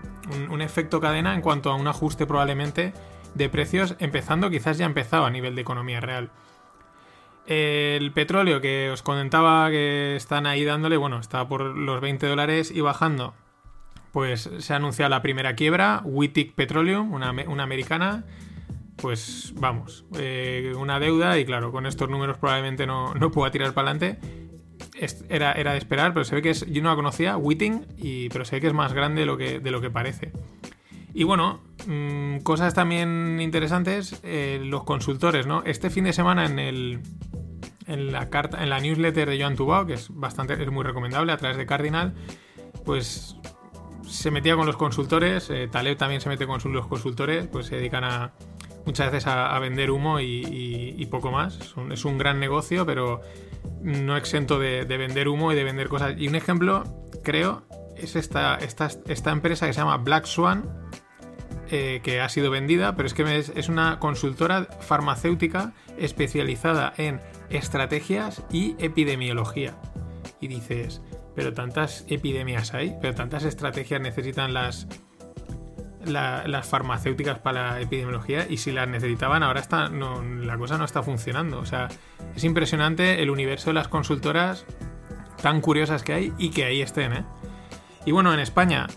Speaker 1: Un, efecto cadena en cuanto a un ajuste probablemente de precios, empezando, quizás ya empezado a nivel de economía real. El petróleo que os comentaba que están ahí dándole, bueno, está por los 20 dólares y bajando. Pues se ha anunciado la primera quiebra, Wittig Petroleum, una, una americana. Pues vamos, eh, una deuda y claro, con estos números probablemente no, no pueda tirar para adelante. Era, era de esperar, pero se ve que es. Yo no la conocía, Witting, y, pero se ve que es más grande de lo que, de lo que parece. Y bueno, mm, cosas también interesantes, eh, los consultores, ¿no? Este fin de semana en el. En la carta, en la newsletter de Joan Tubao, que es bastante, es muy recomendable, a través de Cardinal, pues se metía con los consultores. eh, Taleb también se mete con los consultores, pues se dedican a muchas veces a, vender humo y, poco más. Es un, gran negocio, pero no exento de, de vender humo y de vender cosas. Y un ejemplo, creo, es esta, esta, esta empresa que se llama Black Swan, eh, que ha sido vendida, pero es que es una consultora farmacéutica especializada en estrategias y epidemiología. Y dices, pero tantas epidemias hay, pero tantas estrategias necesitan las, la- las farmacéuticas para la epidemiología y si las necesitaban ahora está, la cosa no está funcionando. O sea, es impresionante el universo de las consultoras tan curiosas que hay y que ahí estén. ¿eh? Y bueno, en España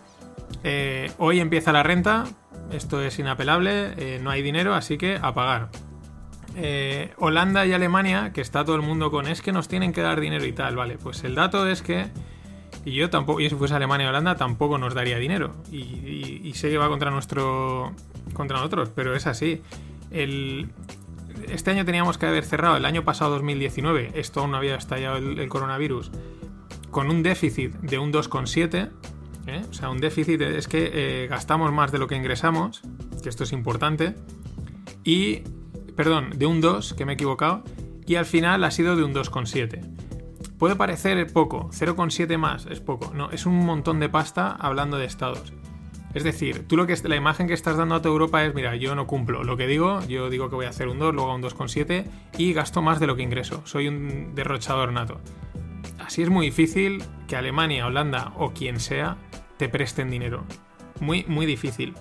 Speaker 1: eh, hoy empieza la renta, esto es inapelable, eh, no hay dinero, así que a pagar. Eh, Holanda y Alemania, que está todo el mundo con es que nos tienen que dar dinero y tal, vale, pues el dato es que, y yo tampoco, y si fuese Alemania y Holanda, tampoco nos daría dinero. Y, sé que va contra nuestro, contra nosotros, pero es así. Este año teníamos que haber cerrado, el año pasado 2019, esto aún no había estallado el, el coronavirus, con un déficit de un 2,7. ¿eh? O sea, un déficit es que eh, gastamos más de lo que ingresamos, que esto es importante. Y, perdón, de un 2, que me he equivocado. Y al final ha sido de un 2,7. Puede parecer poco, 0,7 más es poco. No, es un montón de pasta hablando de estados. Es decir, tú lo que la imagen que estás dando a toda Europa es, mira, yo no cumplo lo que digo, yo digo que voy a hacer un 2, luego un 2,7 y gasto más de lo que ingreso. Soy un derrochador nato. Así es muy difícil que Alemania, Holanda o quien sea te presten dinero. Muy, muy difícil.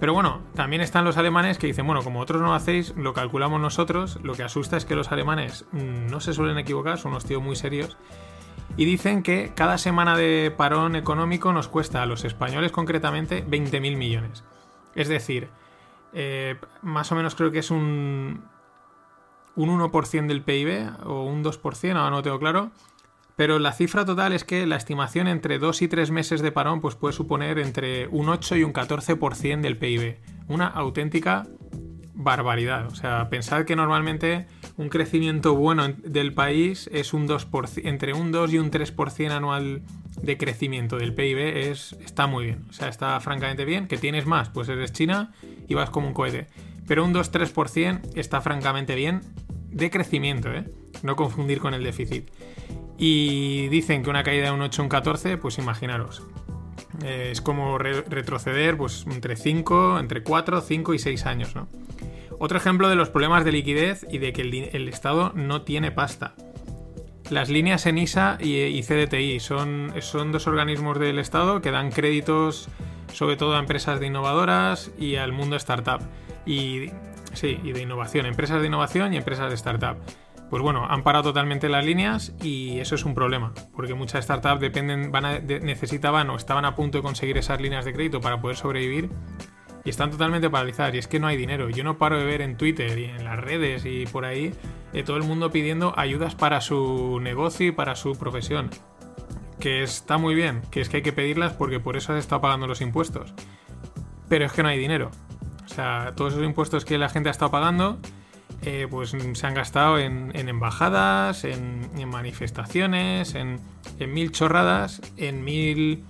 Speaker 1: Pero bueno, también están los alemanes que dicen, bueno, como otros no lo hacéis, lo calculamos nosotros. Lo que asusta es que los alemanes mm, no se suelen equivocar, son unos tíos muy serios. Y dicen que cada semana de parón económico nos cuesta a los españoles concretamente 20.000 millones. Es decir, eh, más o menos creo que es un, un 1% del PIB o un 2%, ahora no lo tengo claro. Pero la cifra total es que la estimación entre 2 y 3 meses de parón pues puede suponer entre un 8 y un 14% del PIB. Una auténtica barbaridad. O sea, pensad que normalmente un crecimiento bueno en- del país es un 2%, entre un 2 y un 3% anual de crecimiento del PIB es, está muy bien. O sea, está francamente bien. Que tienes más, pues eres China y vas como un cohete. Pero un 2-3% está francamente bien de crecimiento, ¿eh? No confundir con el déficit. Y dicen que una caída de un 8 un 14, pues imaginaros. Eh, es como re- retroceder pues entre 5, entre 4, 5 y 6 años, ¿no? Otro ejemplo de los problemas de liquidez y de que el Estado no tiene pasta. Las líneas ENISA y, y CDTI son, son dos organismos del Estado que dan créditos sobre todo a empresas de innovadoras y al mundo startup. Y sí, y de innovación, empresas de innovación y empresas de startup. Pues bueno, han parado totalmente las líneas y eso es un problema, porque muchas startups dependen, necesitaban o estaban a punto de conseguir esas líneas de crédito para poder sobrevivir y están totalmente paralizadas. Y es que no hay dinero. Yo no paro de ver en Twitter y en las redes y por ahí eh, todo el mundo pidiendo ayudas para su negocio y para su profesión. Que está muy bien, que es que hay que pedirlas porque por eso has estado pagando los impuestos. Pero es que no hay dinero. O sea, todos esos impuestos que la gente ha estado pagando, eh, pues se han gastado en, en embajadas, en, manifestaciones, en, mil chorradas, en mil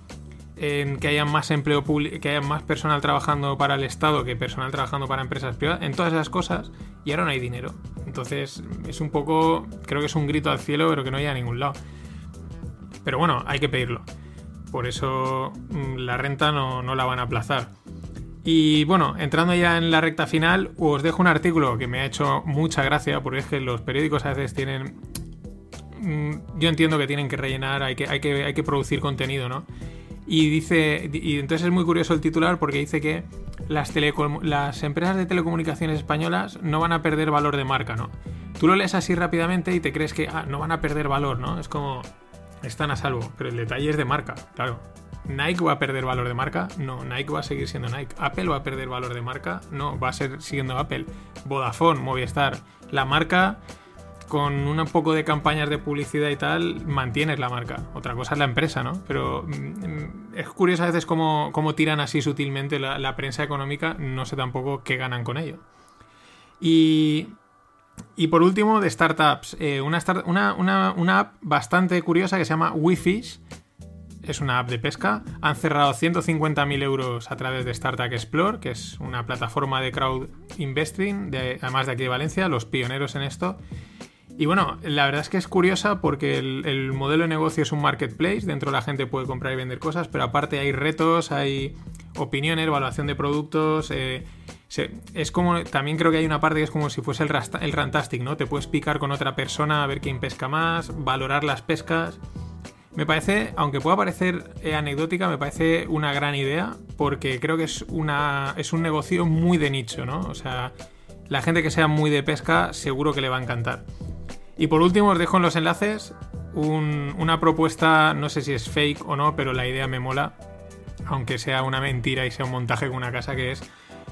Speaker 1: en que haya más empleo público, que haya más personal trabajando para el Estado que personal trabajando para empresas privadas, en todas esas cosas, y ahora no hay dinero. Entonces, es un poco, creo que es un grito al cielo, pero que no hay a ningún lado. Pero bueno, hay que pedirlo. Por eso mm, la renta no, no la van a aplazar. Y bueno, entrando ya en la recta final, os dejo un artículo que me ha hecho mucha gracia, porque es que los periódicos a veces tienen mm, yo entiendo que tienen que rellenar, hay que, hay que, hay que producir contenido, ¿no? Y dice, y entonces es muy curioso el titular porque dice que las, telecom- las empresas de telecomunicaciones españolas no van a perder valor de marca, ¿no? Tú lo lees así rápidamente y te crees que ah, no van a perder valor, ¿no? Es como están a salvo, pero el detalle es de marca, claro. ¿Nike va a perder valor de marca? No, Nike va a seguir siendo Nike. ¿Apple va a perder valor de marca? No, va a ser siguiendo Apple. Vodafone, Movistar. La marca, con un poco de campañas de publicidad y tal, mantienes la marca. Otra cosa es la empresa, ¿no? Pero mm, es curioso a veces cómo, cómo tiran así sutilmente la, prensa económica. No sé tampoco qué ganan con ello. Y y por último, de startups, eh, una, una- una- app bastante curiosa que se llama WeFish. Es una app de pesca. Han cerrado 150.000 euros a través de Startup Explore, que es una plataforma de crowd investing, de- además de aquí de Valencia, los pioneros en esto. Y bueno, la verdad es que es curiosa porque el, el modelo de negocio es un marketplace, dentro la gente puede comprar y vender cosas, pero aparte hay retos, hay opiniones, evaluación de productos. eh, es como, también creo que hay una parte que es como si fuese el, el Rantastic, ¿no? Te puedes picar con otra persona a ver quién pesca más, valorar las pescas. Me parece, aunque pueda parecer eh, anecdótica, me parece una gran idea porque creo que es, una, es un negocio muy de nicho, ¿no? O sea, la gente que sea muy de pesca seguro que le va a encantar. Y por último os dejo en los enlaces un- una propuesta, no sé si es fake o no, pero la idea me mola, aunque sea una mentira y sea un montaje con una casa que es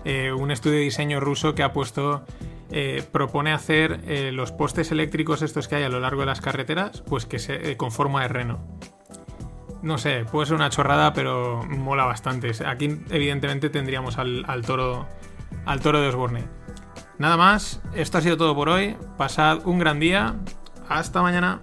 Speaker 1: eh, un estudio de diseño ruso que ha puesto, eh, propone hacer eh, los postes eléctricos estos que hay a lo largo de las carreteras, pues que se, eh, con forma de reno. No sé, puede ser una chorrada, pero mola bastante. Aquí evidentemente tendríamos al, al toro, al toro de Osborne. Nada más, esto ha sido todo por hoy. Pasad un gran día. Hasta mañana.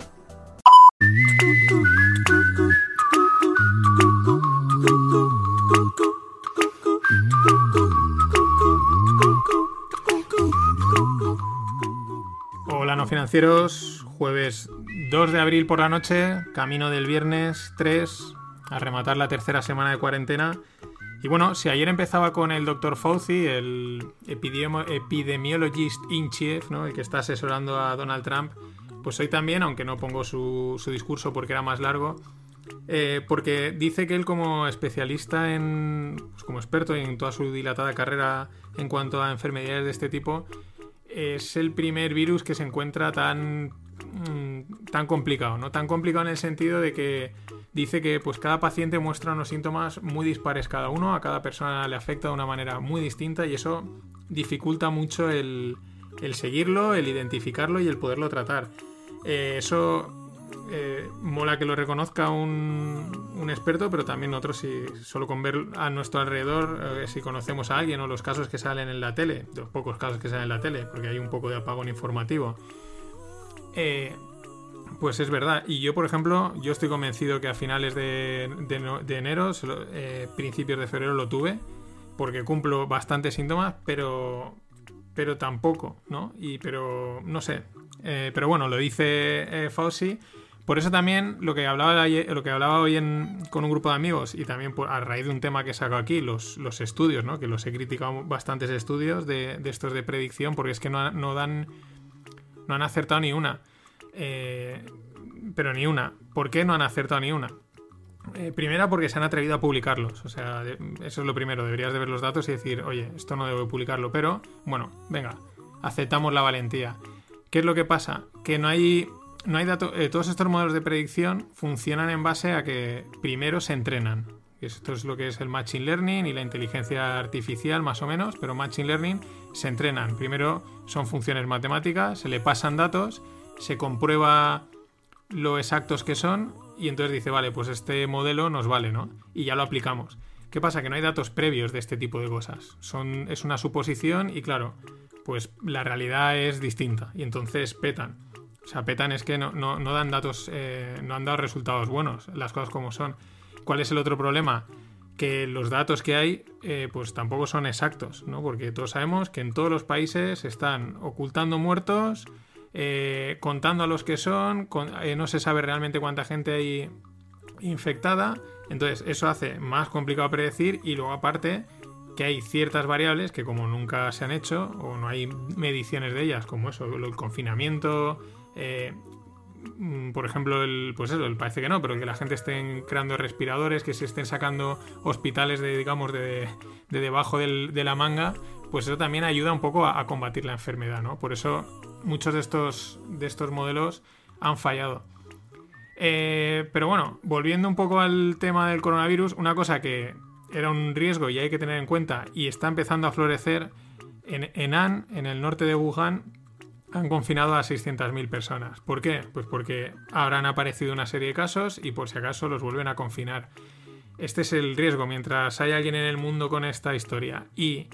Speaker 1: Financieros, jueves 2 de abril por la noche, camino del viernes 3, a rematar la tercera semana de cuarentena. Y bueno, si ayer empezaba con el Dr. Fauci, el epidemiologist in chief, ¿no? el que está asesorando a Donald Trump, pues hoy también, aunque no pongo su, su discurso porque era más largo, eh, porque dice que él como especialista en, pues como experto en toda su dilatada carrera en cuanto a enfermedades de este tipo, es el primer virus que se encuentra tan mm, tan complicado, ¿no? Tan complicado en el sentido de que dice que pues cada paciente muestra unos síntomas muy dispares cada uno, a cada persona le afecta de una manera muy distinta y eso dificulta mucho el, el seguirlo, el identificarlo y el poderlo tratar. Eh, eso eh, mola que lo reconozca un, experto, pero también nosotros, si solo con ver a nuestro alrededor, eh, si conocemos a alguien o los casos que salen en la tele, los pocos casos que salen en la tele, porque hay un poco de apagón informativo, eh, pues es verdad. Y yo, por ejemplo, yo estoy convencido que a finales de, de enero, principios de febrero lo tuve, porque cumplo bastantes síntomas, pero pero tampoco, ¿no? Y pero no sé. Pero bueno, lo dice Fauci. Por eso también lo que hablaba, lo que hablaba hoy con un grupo de amigos y también por- a raíz de un tema que saco aquí, los, los estudios, ¿no? Que los he criticado bastantes estudios de, estos de predicción porque es que no, no dan, no han acertado ni una. Eh, pero ni una. ¿Por qué no han acertado ni una? Eh, primera porque se han atrevido a publicarlos. O sea, eso es lo primero. Deberías de ver los datos y decir, oye, esto no debo publicarlo. Pero, bueno, venga, aceptamos la valentía. ¿Qué es lo que pasa? Que no hay, no hay datos. todos estos modelos de predicción funcionan en base a que primero se entrenan. Esto es lo que es el Machine Learning y la inteligencia artificial, más o menos. Pero Machine Learning se entrenan. Primero son funciones matemáticas, se le pasan datos, se comprueba lo exactos que son y entonces dice, vale, pues este modelo nos vale, ¿no? Y ya lo aplicamos. ¿Qué pasa? Que no hay datos previos de este tipo de cosas. Son, es una suposición y claro, pues la realidad es distinta y entonces petan. O sea, petan es que no, no- no dan datos, eh, no han dado resultados buenos, las cosas como son. ¿Cuál es el otro problema? Que los datos que hay, eh, pues tampoco son exactos, ¿no? Porque todos sabemos que en todos los países están ocultando muertos, eh, contando a los que son, no se sabe realmente cuánta gente hay infectada, entonces eso hace más complicado predecir y luego aparte que hay ciertas variables que como nunca se han hecho o no hay mediciones de ellas, como eso, el confinamiento, eh, mm, por ejemplo, el, pues eso, el parece que no, pero que la gente esté creando respiradores, que se estén sacando hospitales de, digamos, de, de debajo de la manga, pues eso también ayuda un poco a, combatir la enfermedad, ¿no? Por eso muchos de estos, de estos modelos han fallado. Eh, pero bueno, volviendo un poco al tema del coronavirus, una cosa que era un riesgo y hay que tener en cuenta y está empezando a florecer en, en An, en el norte de Wuhan, han confinado a 600.000 personas. ¿Por qué? Pues porque habrán aparecido una serie de casos y por si acaso los vuelven a confinar. Este es el riesgo. Mientras haya alguien en el mundo con esta historia y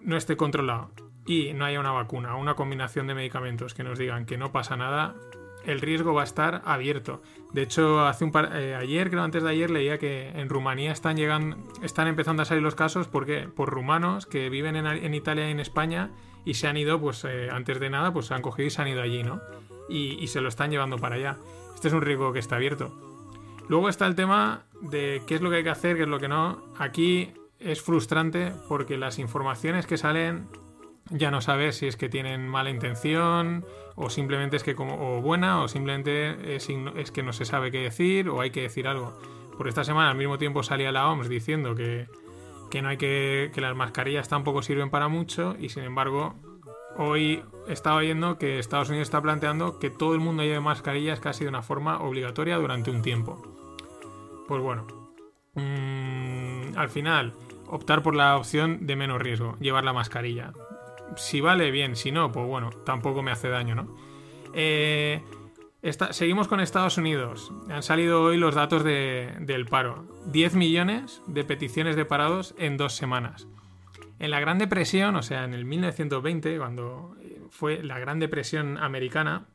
Speaker 1: no esté controlado y no haya una vacuna o una combinación de medicamentos que nos digan que no pasa nada, el riesgo va a estar abierto. De hecho, hace un par, eh, ayer, creo antes de ayer, leía que en Rumanía están llegando, están empezando a salir los casos porque por rumanos que viven en, en Italia y en España y se han ido, pues eh, antes de nada, pues se han cogido y se han ido allí, ¿no? Y, y se lo están llevando para allá. Este es un riesgo que está abierto. Luego está el tema de qué es lo que hay que hacer, qué es lo que no. Aquí es frustrante porque las informaciones que salen ya no sabes si es que tienen mala intención o simplemente es que como o buena o simplemente es, es que no se sabe qué decir o hay que decir algo. Por esta semana al mismo tiempo salía la OMS diciendo que, que no hay que que las mascarillas tampoco sirven para mucho y sin embargo hoy estaba oyendo que Estados Unidos está planteando que todo el mundo lleve mascarillas casi de una forma obligatoria durante un tiempo. Pues bueno, mm, al final optar por la opción de menos riesgo, llevar la mascarilla. Si vale, bien, si no, pues bueno, tampoco me hace daño, ¿no? Eh, seguimos con Estados Unidos. Han salido hoy los datos de- del paro. 10 millones de peticiones de parados en dos semanas. En la Gran Depresión, o sea, en el 1920, cuando eh, fue la Gran Depresión americana,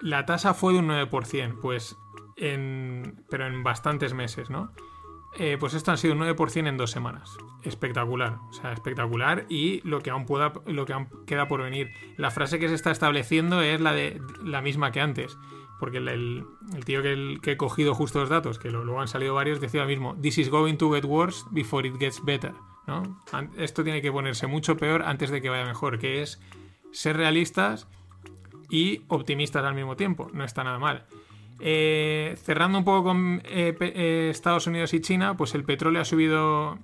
Speaker 1: la tasa fue de un 9%, pues pero en bastantes meses, ¿no? Eh, pues esto ha sido un 9% en dos semanas. Espectacular, o sea, espectacular y lo que aún pueda, lo que queda por venir. La frase que se está estableciendo es la de la misma que antes, porque el, tío que, he cogido justo los datos, que luego han salido varios, decía lo mismo: This is going to get worse before it gets better, Esto tiene que ponerse mucho peor antes de que vaya mejor, que es ser realistas y optimistas al mismo tiempo. No está nada mal. Eh, cerrando un poco con eh, eh, Estados Unidos y China, pues el petróleo ha subido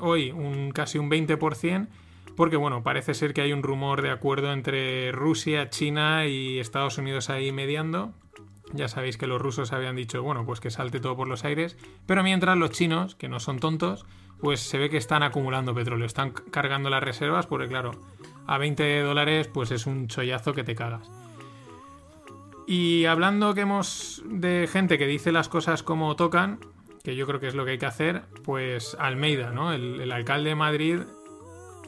Speaker 1: hoy un casi un 20%, porque bueno, parece ser que hay un rumor de acuerdo entre Rusia, China y Estados Unidos ahí mediando. Ya sabéis que los rusos habían dicho, bueno, pues que salte todo por los aires, pero mientras los chinos, que no son tontos, pues se ve que están acumulando petróleo, están cargando las reservas, porque claro, a 20 dólares pues es un chollazo que te cagas. Y hablando que hemos de gente que dice las cosas como tocan, que yo creo que es lo que hay que hacer, pues Almeida, ¿no? El, alcalde de Madrid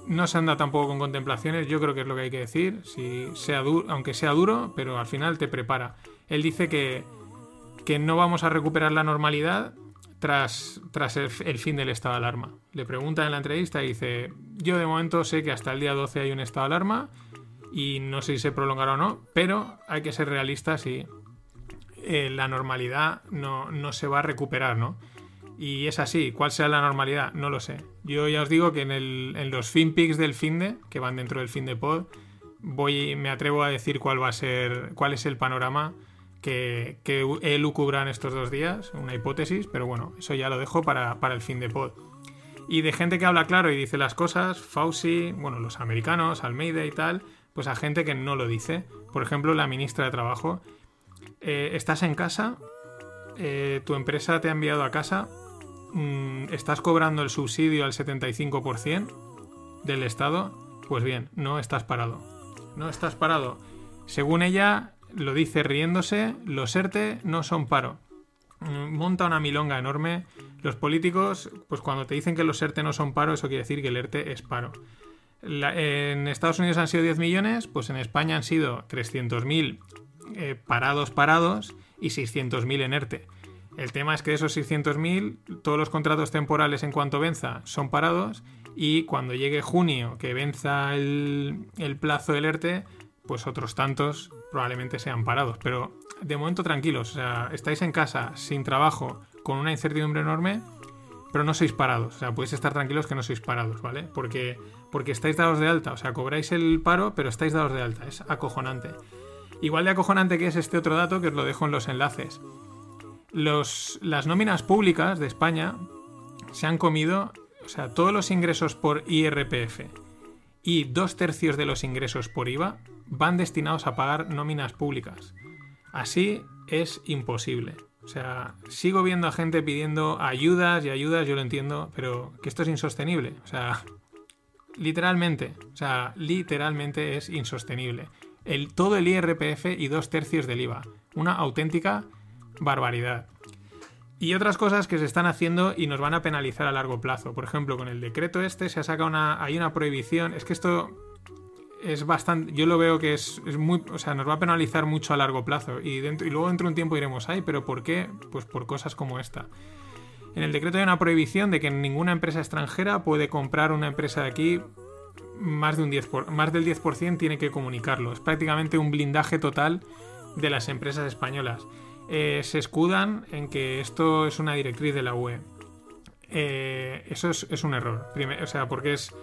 Speaker 1: no se anda tampoco con contemplaciones, yo creo que es lo que hay que decir, si sea du- aunque sea duro, pero al final te prepara. Él dice que, que no vamos a recuperar la normalidad tras, tras el, el fin del estado de alarma. Le pregunta en la entrevista y dice, yo de momento sé que hasta el día 12 hay un estado de alarma y no sé si se prolongará o no, pero hay que ser realistas y eh, la normalidad no, no se va a recuperar, ¿no? Y es así, ¿cuál será la normalidad? No lo sé. Yo ya os digo que en, el, en los FinPix del Finde, que van dentro del Finde Pod, voy, me atrevo a decir cuál va a ser, cuál es el panorama que, que en estos dos días, una hipótesis, pero bueno, eso ya lo dejo para, para el fin de pod. Y de gente que habla claro y dice las cosas, Fauci, bueno, los americanos, Almeida y tal, pues a gente que no lo dice. Por ejemplo, la ministra de Trabajo. Eh, estás en casa, eh, tu empresa te ha enviado a casa, mm, estás cobrando el subsidio al 75% del Estado, pues bien, no estás parado. No estás parado. Según ella, lo dice riéndose, los ERTE no son paro. Mm, Monta una milonga enorme. Los políticos, pues cuando te dicen que los ERTE no son paro, eso quiere decir que el ERTE es paro. En Estados Unidos han sido 10 millones, pues en España han sido 300.000 eh, parados parados y 600.000 en ERTE. El tema es que de esos 600.000, todos los contratos temporales en cuanto venza son parados y cuando llegue junio, que venza el, el plazo del ERTE, pues otros tantos probablemente sean parados. Pero de momento tranquilos, o sea, estáis en casa sin trabajo, con una incertidumbre enorme, pero no sois parados. O sea, podéis estar tranquilos que no sois parados, ¿vale? Porque, porque estáis dados de alta. O sea, cobráis el paro, pero estáis dados de alta. Es acojonante. Igual de acojonante que es este otro dato, que os lo dejo en los enlaces. Las nóminas públicas de España se han comido, o sea, todos los ingresos por IRPF y dos tercios de los ingresos por IVA van destinados a pagar nóminas públicas. Así es imposible. O sea, sigo viendo a gente pidiendo ayudas y ayudas, yo lo entiendo, pero que esto es insostenible. O sea, literalmente, o sea, literalmente es insostenible. Todo el IRPF y dos tercios del IVA. Una auténtica barbaridad. Y otras cosas que se están haciendo y nos van a penalizar a largo plazo. Por ejemplo, con el decreto este se ha sacado una. hay una prohibición. Es que esto es bastante. Yo lo veo que es, muy. O sea, nos va a penalizar mucho a largo plazo. Y, y luego dentro de un tiempo diremos, ay, pero ¿por qué? Pues por cosas como esta. En el decreto hay una prohibición de que ninguna empresa extranjera puede comprar una empresa de aquí más, de un 10 por, más del 10% tiene que comunicarlo. Es prácticamente un blindaje total de las empresas españolas. Eh, se escudan en que esto es una directriz de la UE. Eh, eso es, un error. O sea, porque es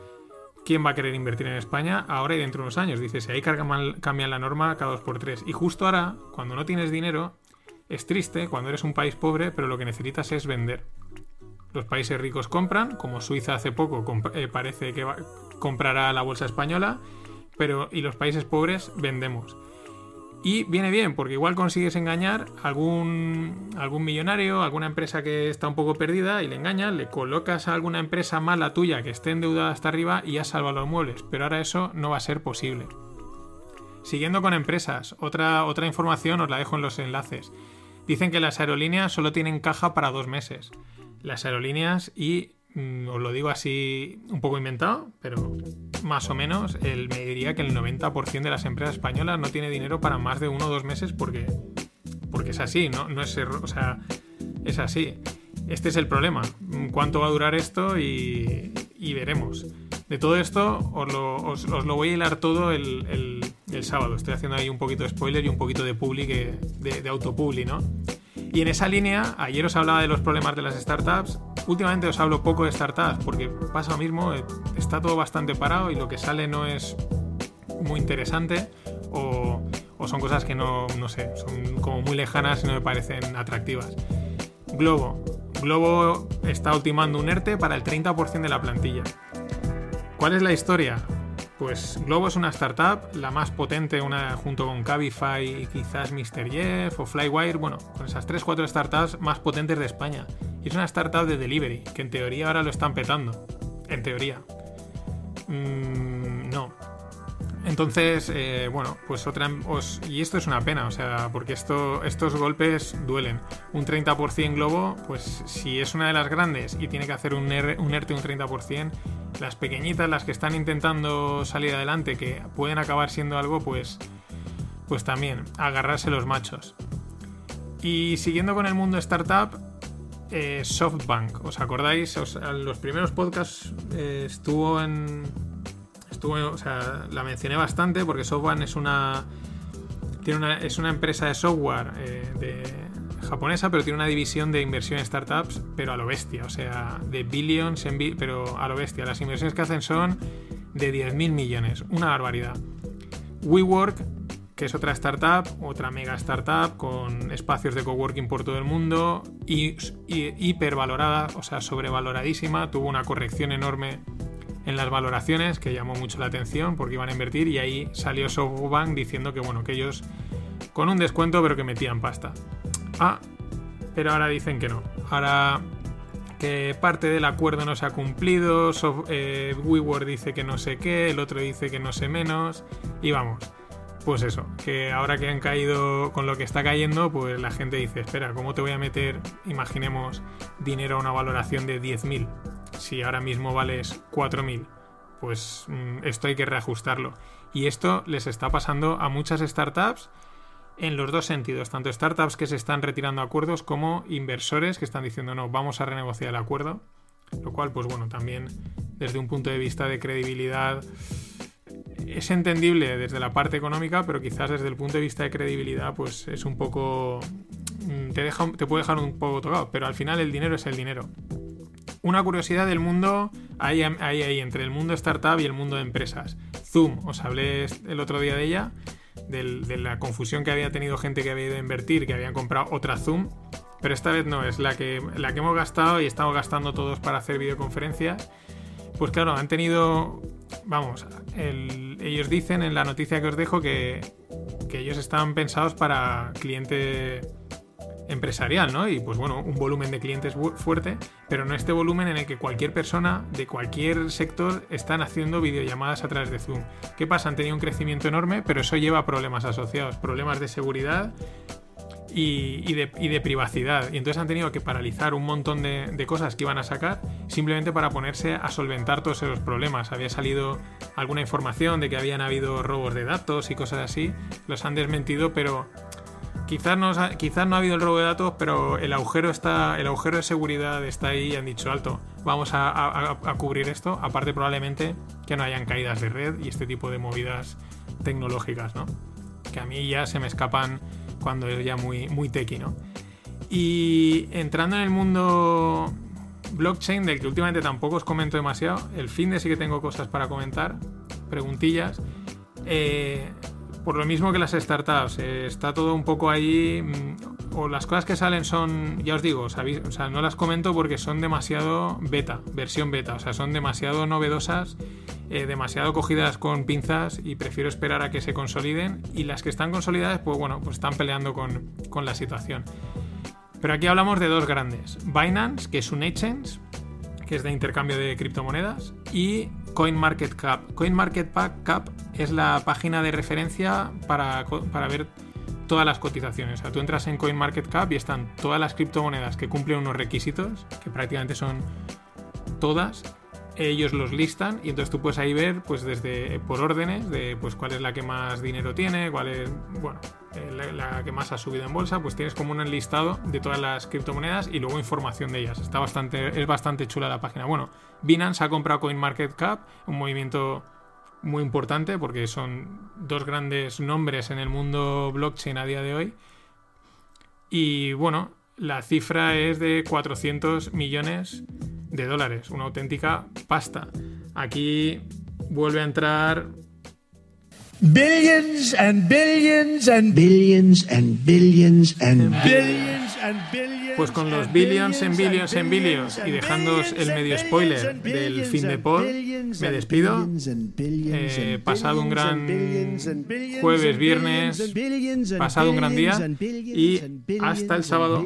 Speaker 1: quién va a querer invertir en España ahora y dentro de unos años. Dice, si ahí cambian la norma cada dos por tres. Y justo ahora, cuando no tienes dinero, es triste cuando eres un país pobre, pero lo que necesitas es vender. Los países ricos compran, como Suiza hace poco eh, parece que va, comprará la bolsa española, pero y los países pobres vendemos. Y viene bien, porque igual consigues engañar a algún, algún millonario, alguna empresa que está un poco perdida y le engañas, le colocas a alguna empresa mala tuya que esté endeudada hasta arriba y ya salva los muebles. Pero ahora eso no va a ser posible. Siguiendo con empresas, otra, otra información os la dejo en los enlaces. Dicen que las aerolíneas solo tienen caja para dos meses. Las aerolíneas y Mm, os lo digo así un poco inventado, pero más o menos el, me diría que el 90% de las empresas españolas no tiene dinero para más de uno o dos meses porque, porque es así, ¿no? no es, o sea, es así. Este es el problema. ¿Cuánto va a durar esto? Y, veremos. De todo esto os lo, voy a hilar todo el, sábado. Estoy haciendo ahí un poquito de spoiler y un poquito de publi, de, autopubli, ¿no? Y en esa línea, ayer os hablaba de los problemas de las startups. Últimamente os hablo poco de startups porque pasa lo mismo, está todo bastante parado y lo que sale no es muy interesante o, o son cosas que no, no sé, son como muy lejanas y no me parecen atractivas. Globo. Globo está ultimando un ERTE para el 30% de la plantilla. ¿Cuál es la historia? Pues Globo es una startup, la más potente, una junto con Cabify quizás Mr. Jeff o Flywire, bueno, con esas 3-4 startups más potentes de España. Y es una startup de delivery, que en teoría ahora lo están petando. En teoría. Mm. Entonces, eh, bueno, pues otra... Os, y esto es una pena, o sea, porque esto, estos golpes duelen. Un 30% Globo, pues si es una de las grandes y tiene que hacer un, un ERTE un 30%, las pequeñitas, las que están intentando salir adelante, que pueden acabar siendo algo, pues, pues también, agarrarse los machos. Y siguiendo con el mundo startup, eh, SoftBank, ¿os acordáis? Os, los primeros podcasts eh, estuvo en... Estuvo, o sea, la mencioné bastante porque SoftBank es una... Tiene una, es una empresa de software eh, japonesa, pero tiene una división de inversión en startups, pero a lo bestia, o sea, de billions, en bi pero a lo bestia. Las inversiones que hacen son de 10.000 millones, una barbaridad. WeWork, que es otra startup, otra mega startup con espacios de coworking por todo el mundo y hipervalorada, o sea, sobrevaloradísima, tuvo una corrección enorme en las valoraciones que llamó mucho la atención porque iban a invertir y ahí salió SoftBank diciendo que bueno, que ellos con un descuento pero que metían pasta. Ah, pero ahora dicen que no. Ahora que parte del acuerdo no se ha cumplido, so, eh, WeWork dice que no sé qué, el otro dice que no sé menos, y vamos. Pues eso, que ahora que han caído con lo que está cayendo, pues la gente dice, espera, ¿cómo te voy a meter, imaginemos, dinero a una valoración de 10.000? Si ahora mismo vales 4.000, pues mmm, esto hay que reajustarlo. Y esto les está pasando a muchas startups en los dos sentidos, tanto startups que se están retirando acuerdos como inversores que están diciendo no, vamos a renegociar el acuerdo, lo cual pues bueno, también desde un punto de vista de credibilidad es entendible desde la parte económica, pero quizás desde el punto de vista de credibilidad pues es un poco mm, te deja te puede dejar un poco tocado, pero al final el dinero es el dinero. Una curiosidad del mundo ahí, ahí, entre el mundo startup y el mundo de empresas. Zoom, os hablé el otro día de ella de la confusión que había tenido gente que había ido a invertir, que habían comprado otra Zoom, pero esta vez no, es la que, la que hemos gastado y estamos gastando todos para hacer videoconferencias. Pues claro, han tenido vamos, el- ellos dicen en la noticia que os dejo que, que ellos estaban pensados para cliente empresarial, ¿no? Y pues bueno, un volumen de clientes fuerte, pero no este volumen en el que cualquier persona de cualquier sector están haciendo videollamadas a través de Zoom. ¿Qué pasa? Han tenido un crecimiento enorme, pero eso lleva problemas asociados, problemas de seguridad y, y de, y de privacidad. Y entonces han tenido que paralizar un montón de, de cosas que iban a sacar simplemente para ponerse a solventar todos esos problemas. Había salido alguna información de que habían habido robos de datos y cosas así. Los han desmentido, pero quizás no, ha habido el robo de datos, pero el agujero está, el agujero de seguridad está ahí y han dicho alto. Vamos a cubrir esto. Aparte probablemente que no hayan caídas de red y este tipo de movidas tecnológicas, ¿no? Que a mí ya se me escapan cuando es ya muy, muy tequi, ¿no? Y entrando en el mundo blockchain, del que últimamente tampoco os comento demasiado, el fin de sí que tengo cosas para comentar, preguntillas. Eh, por lo mismo que las startups, eh, está todo un poco ahí, mm, o las cosas que salen son, ya os digo, o sea, no las comento porque son demasiado beta, versión beta, o sea, son demasiado novedosas, eh, demasiado cogidas con pinzas y prefiero esperar a que se consoliden y las que están consolidadas, pues bueno, pues están peleando con, con la situación. Pero aquí hablamos de dos grandes, Binance, que es un exchange, que es de intercambio de criptomonedas, y CoinMarketCap. CoinMarketCap es la página de referencia para, para ver todas las cotizaciones. O sea, tú entras en CoinMarketCap y están todas las criptomonedas que cumplen unos requisitos, que prácticamente son todas. Ellos los listan y entonces tú puedes ahí ver, pues desde por órdenes de pues cuál es la que más dinero tiene, cuál es, bueno, eh, la, la que más ha subido en bolsa, pues tienes como un listado de todas las criptomonedas y luego información de ellas. Está bastante, es bastante chula la página. Bueno, Binance ha comprado CoinMarketCap, un movimiento muy importante porque son dos grandes nombres en el mundo blockchain a día de hoy. Y bueno, la cifra es de 400 millones de dólares, una auténtica pasta. Aquí vuelve a entrar
Speaker 5: billions and billions and
Speaker 2: Billions and billions and
Speaker 5: billions and billions.
Speaker 1: Pues con los billions en
Speaker 5: billions
Speaker 1: en
Speaker 5: and
Speaker 1: billions y dejándoos el medio spoiler del fin de
Speaker 5: billions
Speaker 1: me despido. Eh, pasado un gran jueves, viernes, pasado un gran día y hasta el sábado.